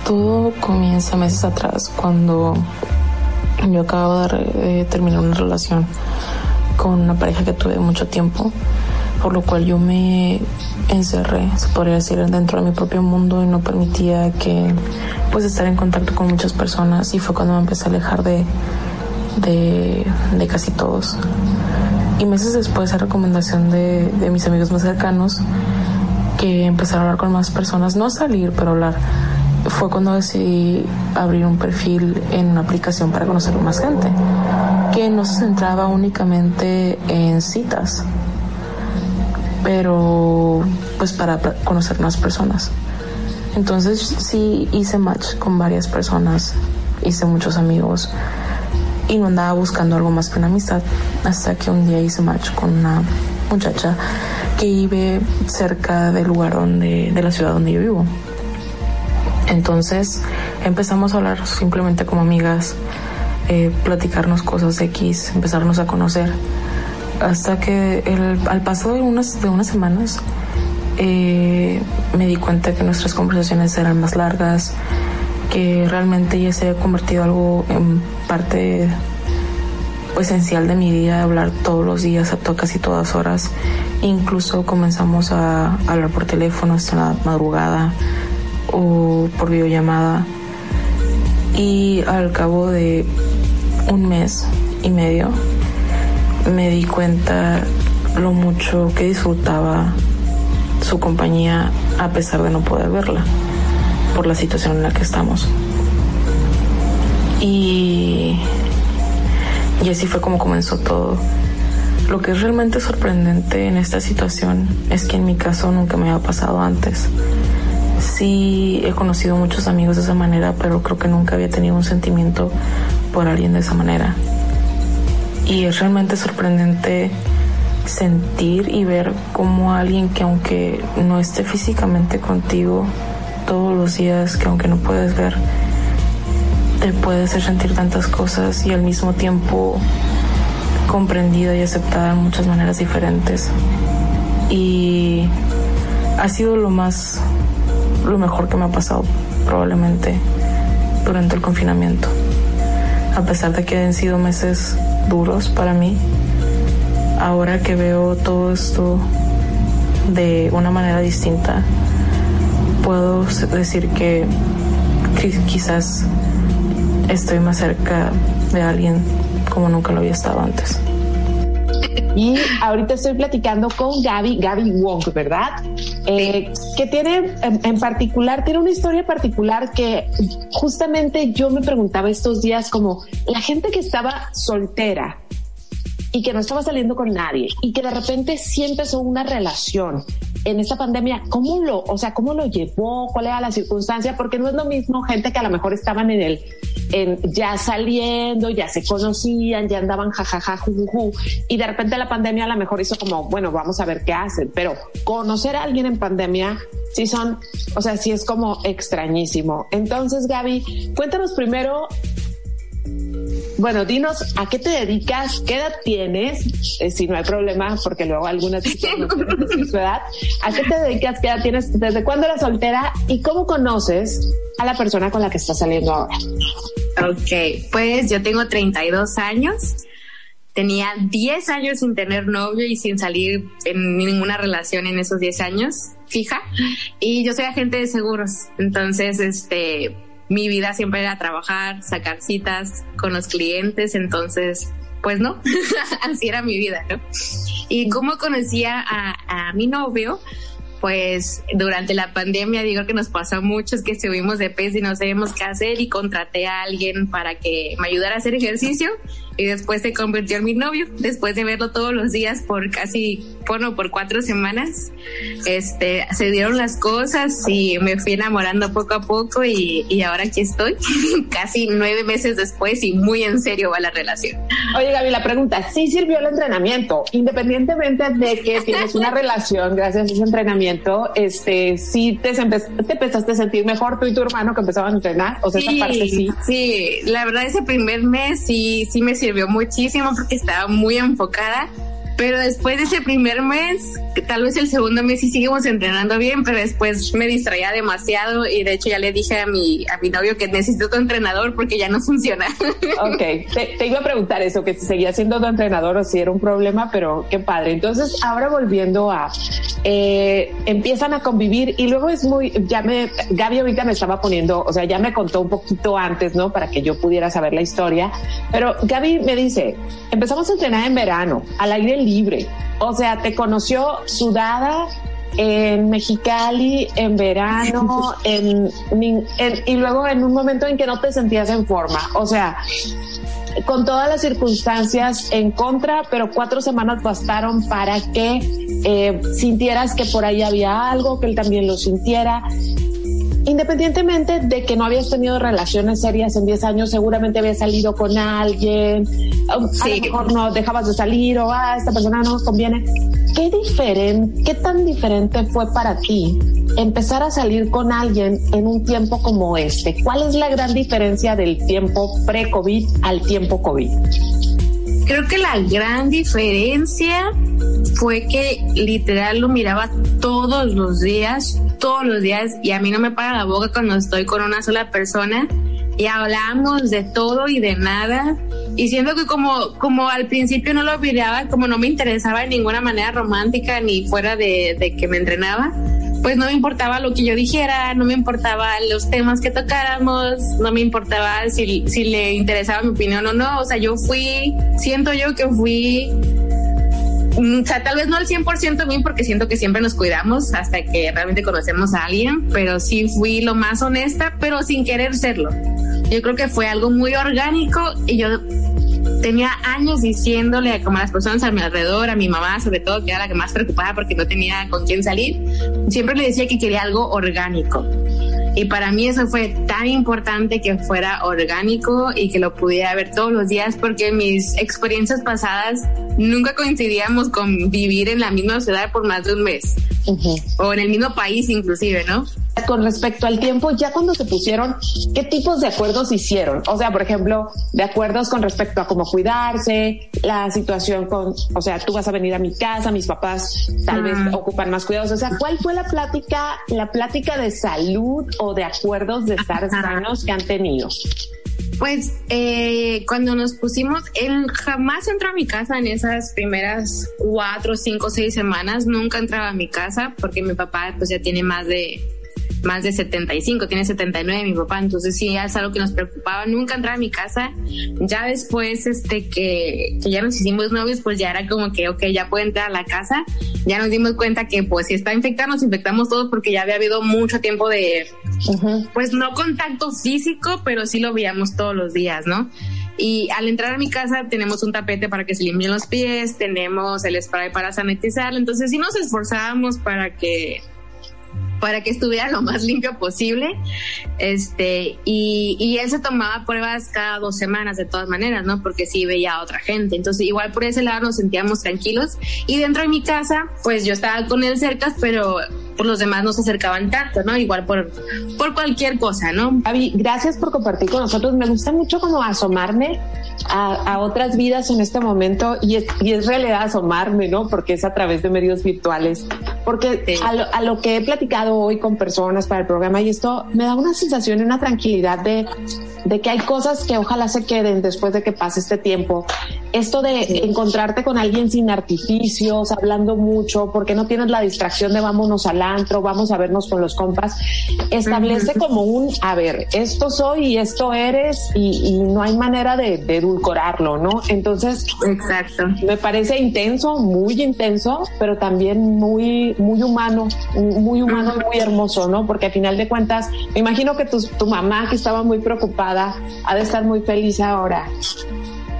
Todo comienza meses atrás cuando yo acabo de, terminar una relación con una pareja que tuve mucho tiempo, por lo cual yo me encerré, se podría decir, dentro de mi propio mundo y no permitía que, pues, estar en contacto con muchas personas y fue cuando me empecé a alejar de, de casi todos. Y meses después, a recomendación de, mis amigos más cercanos, que empezar a hablar con más personas, no salir, pero hablar, fue cuando decidí abrir un perfil en una aplicación para conocer más gente, que no se centraba únicamente en citas, pero pues para conocer más personas. Entonces sí hice match con varias personas, hice muchos amigos y no andaba buscando algo más que una amistad hasta que un día hice match con una muchacha que vive cerca del lugar donde, de la ciudad donde yo vivo. Entonces empezamos a hablar simplemente como amigas, eh, platicarnos cosas X, empezarnos a conocer, hasta que el- al paso de unas, de unas semanas eh, me di cuenta que nuestras conversaciones eran más largas, que realmente ya se había convertido algo en parte pues, esencial de mi día, hablar todos los días, a casi todas horas. Incluso comenzamos a hablar por teléfono hasta la madrugada o por videollamada. Y al cabo de un mes y medio me di cuenta lo mucho que disfrutaba su compañía a pesar de no poder verla por la situación en la que estamos. Y, y así fue como comenzó todo. Lo que es realmente sorprendente en esta situación es que en mi caso nunca me había pasado antes. Sí he conocido muchos amigos de esa manera, pero creo que nunca había tenido un sentimiento por alguien de esa manera. Y es realmente sorprendente sentir y ver cómo alguien que aunque no esté físicamente contigo todos los días, que aunque no puedes ver, te puede hacer sentir tantas cosas y al mismo tiempo comprendida y aceptada en muchas maneras diferentes. Y ha sido lo más, lo mejor que me ha pasado probablemente durante el confinamiento. A pesar de que han sido meses duros para mí, ahora que veo todo esto de una manera distinta, puedo decir que qui- quizás estoy más cerca de alguien como nunca lo había estado antes. Y ahorita estoy platicando con Gaby, Gaby Wong, ¿verdad? Eh, que tiene, en, en particular, tiene una historia particular que justamente yo me preguntaba estos días como la gente que estaba soltera y que no estaba saliendo con nadie y que de repente sí empezó una relación en esta pandemia, ¿cómo lo, o sea, cómo lo llevó? ¿Cuál era la circunstancia? Porque no es lo mismo gente que a lo mejor estaban en el, en ya saliendo, ya se conocían, ya andaban jajaja, jujuju, y de repente la pandemia a lo mejor hizo como, bueno, vamos a ver qué hacen, pero conocer a alguien en pandemia sí son, o sea, sí es como extrañísimo. Entonces, Gaby, cuéntanos primero bueno, dinos a qué te dedicas, qué edad tienes, Eh, si no hay problema, porque luego algunas <laughs> edad. ¿A qué te dedicas, qué edad tienes, desde cuándo eras soltera y cómo conoces a la persona con la que estás saliendo ahora? Ok, pues yo tengo 32 años. Tenía 10 años sin tener novio y sin salir en ninguna relación en esos 10 años, fija. Y yo soy agente de seguros. Entonces, este, mi vida siempre era trabajar, sacar citas con los clientes. Entonces, pues no, <laughs> así era mi vida, ¿no? Y cómo conocía a, mi novio, pues durante la pandemia digo que nos pasó a muchos que estuvimos de pez y no sabíamos qué hacer y contraté a alguien para que me ayudara a hacer ejercicio y después se convirtió en mi novio después de verlo todos los días por casi bueno por cuatro semanas este se dieron las cosas y me fui enamorando poco a poco y, y ahora aquí estoy <laughs> casi nueve meses después y muy en serio va la relación Oye, Gaby, la pregunta, ¿sí sirvió el entrenamiento? Independientemente de que tienes una relación gracias a ese entrenamiento, este, sí te, te empezaste a sentir mejor tú y tu hermano que empezaban a entrenar, o sea, esa parte sí. sí, la verdad ese primer mes sí, sí me sirvió muchísimo porque estaba muy enfocada Pero después de ese primer mes, tal vez el segundo mes sí seguimos entrenando bien, pero después me distraía demasiado y de hecho ya le dije a mi, a mi novio que necesito otro entrenador porque ya no <laughs> funciona. Ok, te, te iba a preguntar eso, que si seguía siendo tu entrenador o si era un problema, pero qué padre. Entonces, ahora volviendo a, eh, empiezan a convivir y luego es muy, ya me, Gaby ahorita me estaba poniendo, o sea, ya me contó un poquito antes, ¿no? Para que yo pudiera saber la historia, pero Gaby me dice, empezamos a entrenar en verano, al aire libre, o sea, te conoció sudada, en Mexicali, en verano, <laughs> en, en- y luego en un momento en que no te sentías en forma. O sea, con todas las circunstancias en contra, pero cuatro semanas bastaron para que eh, sintieras que por ahí había algo, que él también lo sintiera. Independientemente de que no habías tenido relaciones serias en 10 años, seguramente habías salido con alguien, a lo mejor no dejabas de salir o ah, esta persona no nos conviene. ¿Qué diferente, qué tan diferente fue para ti empezar a salir con alguien en un tiempo como este? ¿Cuál es la gran diferencia del tiempo pre-COVID al tiempo COVID? Creo que la gran diferencia fue que literal lo miraba todos los días, todos los días, y a mí no me para la boca cuando estoy con una sola persona y hablamos de todo y de nada. Y siento que como, como al principio no lo miraba, como no me interesaba de ninguna manera romántica ni fuera de, de que me entrenaba, pues no me importaba lo que yo dijera, no me importaba los temas que tocáramos, no me importaba si, si le interesaba mi opinión o no. O sea, yo fui, siento yo que fui Mm, o sea, tal vez no al 100% bien porque siento que siempre nos cuidamos hasta que realmente conocemos a alguien, pero sí fui lo más honesta, pero sin querer serlo. Yo creo que fue algo muy orgánico y yo tenía años diciéndole como a las personas a mi alrededor, a mi mamá sobre todo, que era la que más preocupada porque no tenía con quién salir, siempre le decía que quería algo orgánico. Y para mí eso fue tan importante que fuera orgánico y que lo pudiera ver todos los días porque mis experiencias pasadas nunca coincidíamos con vivir en la misma ciudad por más de un mes. O en el mismo país inclusive, ¿no? Con respecto al tiempo, ya cuando se pusieron, ¿qué tipos de acuerdos hicieron? O sea, por ejemplo, de acuerdos con respecto a cómo cuidarse, la situación con, o sea, tú vas a venir a mi casa, mis papás tal vez ocupan más cuidados. O sea, ¿cuál fue la plática, la plática de salud o de acuerdos de estar sanos que han tenido? Pues eh, cuando nos pusimos, él jamás entró a mi casa en esas primeras cuatro, cinco, seis semanas. Nunca entraba a mi casa porque mi papá pues ya tiene más de más de 75, tiene 79 mi papá, entonces sí es algo que nos preocupaba, nunca entraba a mi casa. Ya después este que, que ya nos hicimos novios, pues ya era como que ok, ya puede entrar a la casa. Ya nos dimos cuenta que pues si está infectado nos infectamos todos porque ya había habido mucho tiempo de pues no contacto físico, pero sí lo veíamos todos los días, ¿no? Y al entrar a mi casa tenemos un tapete para que se limpien los pies, tenemos el spray para sanitizar, entonces sí nos esforzábamos para que para que estuviera lo más limpio posible. Este, y, él se tomaba pruebas cada dos semanas de todas maneras, ¿no? Porque sí veía a otra gente. Entonces, igual por ese lado nos sentíamos tranquilos. Y dentro de mi casa, pues yo estaba con él cerca, pero por los demás no se acercaban tanto, ¿no? Igual por, por cualquier cosa, ¿no? Avi, gracias por compartir con nosotros. Me gusta mucho como asomarme a, a otras vidas en este momento y es, y es realidad asomarme, ¿no? Porque es a través de medios virtuales. Porque a, lo, a lo que he platicado hoy con personas para el programa y esto me da una sensación y una tranquilidad de, de que hay cosas que ojalá se queden después de que pase este tiempo. Esto de encontrarte con alguien sin artificios, hablando mucho, porque no tienes la distracción de vámonos al antro, vamos a vernos con los compas, establece como un, a ver, esto soy y esto eres y, y no hay manera de, de edulcorarlo, ¿no? Entonces, exacto. Me parece intenso, muy intenso, pero también muy, muy humano, muy humano y muy hermoso, ¿no? Porque al final de cuentas, me imagino que tu, tu mamá, que estaba muy preocupada, ha de estar muy feliz ahora.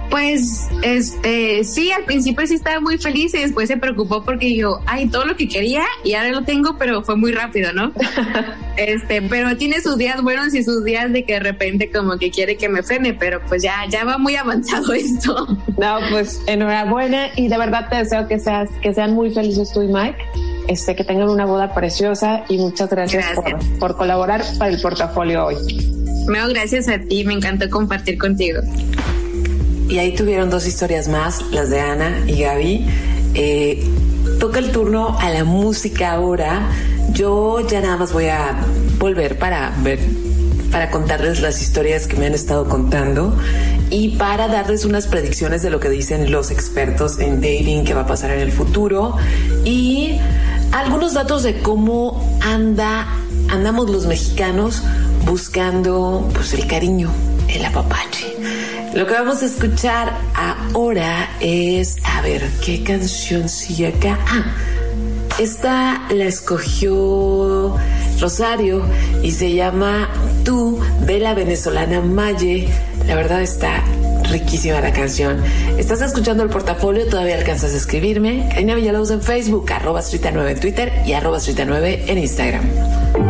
Pues, este, sí, al principio sí estaba muy feliz y después se preocupó porque yo, ay, todo lo que quería y ahora lo tengo, pero fue muy rápido, ¿no? <laughs> este, pero tiene sus días buenos y sus días de que de repente como que quiere que me frene, pero pues ya, ya va muy <laughs> avanzado esto. No, pues enhorabuena y de verdad te deseo que seas, que sean muy felices tú y Mike. Este, que tengan una boda preciosa y muchas gracias, Gracias. Por, por colaborar para el portafolio hoy. Meo, gracias a ti, me encantó compartir contigo. Y ahí tuvieron dos historias más, las de Ana y Gaby. Eh, toca el turno a la música ahora. Yo ya nada más voy a volver para ver, para contarles las historias que me han estado contando y para darles unas predicciones de lo que dicen los expertos en dating que va a pasar en el futuro y algunos datos de cómo anda andamos los mexicanos buscando pues el cariño, el apapache. Lo que vamos a escuchar ahora es, a ver, ¿qué canción sigue acá? Ah, esta la escogió Rosario y se llama Tú de la venezolana Maye. La verdad está riquísima la canción. Estás escuchando el portafolio, todavía alcanzas a escribirme. Karina Villalobos en Facebook, arroba 9 en Twitter y arroba 9 en Instagram.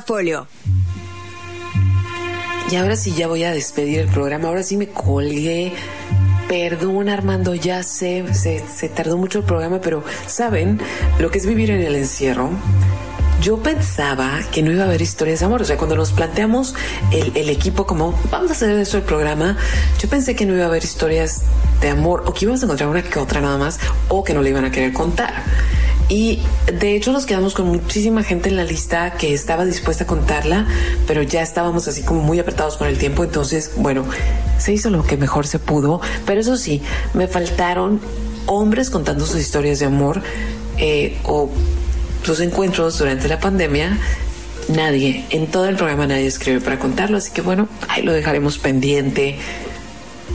Portafolio. Y ahora sí ya voy a despedir el programa. Ahora sí me colgué. Perdón, Armando, ya sé, se, tardó mucho el programa, pero ¿saben lo que es vivir en el encierro? Yo pensaba que no iba a haber historias de amor. O sea, cuando nos planteamos el, el equipo como vamos a hacer esto el programa, yo pensé que no iba a haber historias de amor o que íbamos a encontrar una que otra nada más o que no le iban a querer contar. Y de hecho nos quedamos con muchísima gente en la lista que estaba dispuesta a contarla, pero ya estábamos así como muy apretados con el tiempo. Entonces, bueno, se hizo lo que mejor se pudo. Pero eso sí, me faltaron hombres contando sus historias de amor eh, o sus encuentros durante la pandemia, nadie, en todo el programa nadie escribe para contarlo, así que bueno, ahí lo dejaremos pendiente.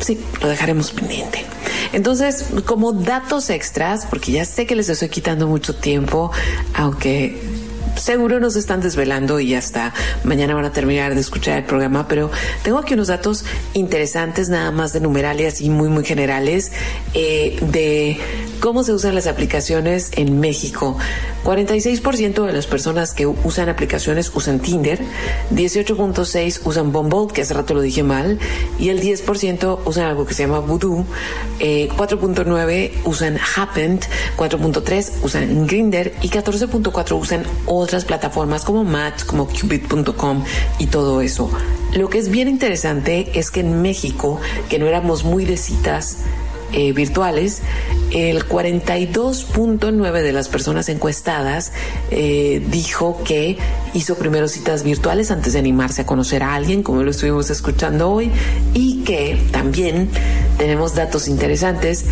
Sí, lo dejaremos pendiente. Entonces, como datos extras, porque ya sé que les estoy quitando mucho tiempo, aunque seguro nos están desvelando y hasta mañana van a terminar de escuchar el programa, pero tengo aquí unos datos interesantes, nada más de numerales y muy, muy generales, eh, de cómo se usan las aplicaciones en México. 46% de las personas que usan aplicaciones usan Tinder, 18.6 usan Bumble, que hace rato lo dije mal, y el 10% usan algo que se llama Voodoo, eh, 4.9 usan Happened, 4.3 usan Grinder y 14.4 usan otras plataformas como Match, como Cupid.com y todo eso. Lo que es bien interesante es que en México, que no éramos muy de citas, eh, virtuales, el 42.9 de las personas encuestadas eh, dijo que hizo primero citas virtuales antes de animarse a conocer a alguien, como lo estuvimos escuchando hoy, y que también tenemos datos interesantes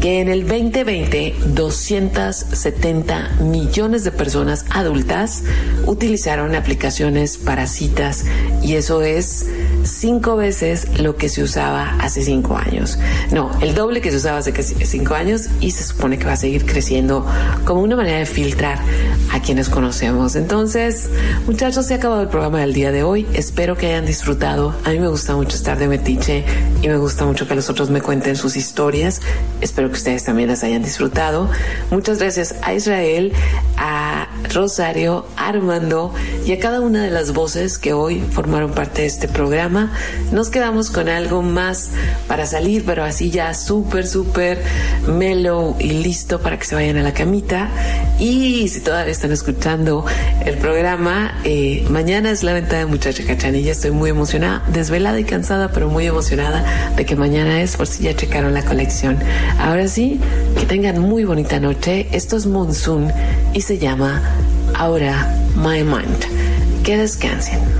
que en el 2020 270 millones de personas adultas utilizaron aplicaciones para citas y eso es cinco veces lo que se usaba hace cinco años. No, el doble que se usaba hace cinco años y se supone que va a seguir creciendo como una manera de filtrar a quienes conocemos. Entonces, muchachos, se ha acabado el programa del día de hoy. Espero que hayan disfrutado. A mí me gusta mucho estar de metiche y me gusta mucho que los otros me cuenten sus historias. Espero que ustedes también las hayan disfrutado. Muchas gracias a Israel, a Rosario, Armando y a cada una de las voces que hoy formaron parte de este programa. Nos quedamos con algo más para salir, pero así ya súper, súper y listo para que se vayan a la camita. Y si todavía están escuchando el programa, eh, mañana es la venta de Muchacha Cachanilla. Estoy muy emocionada, desvelada y cansada, pero muy emocionada de que mañana es, por si ya checaron la colección. Ahora sí, que tengan muy bonita noche. Esto es Monsoon y se llama Ahora My Mind. Que descansen.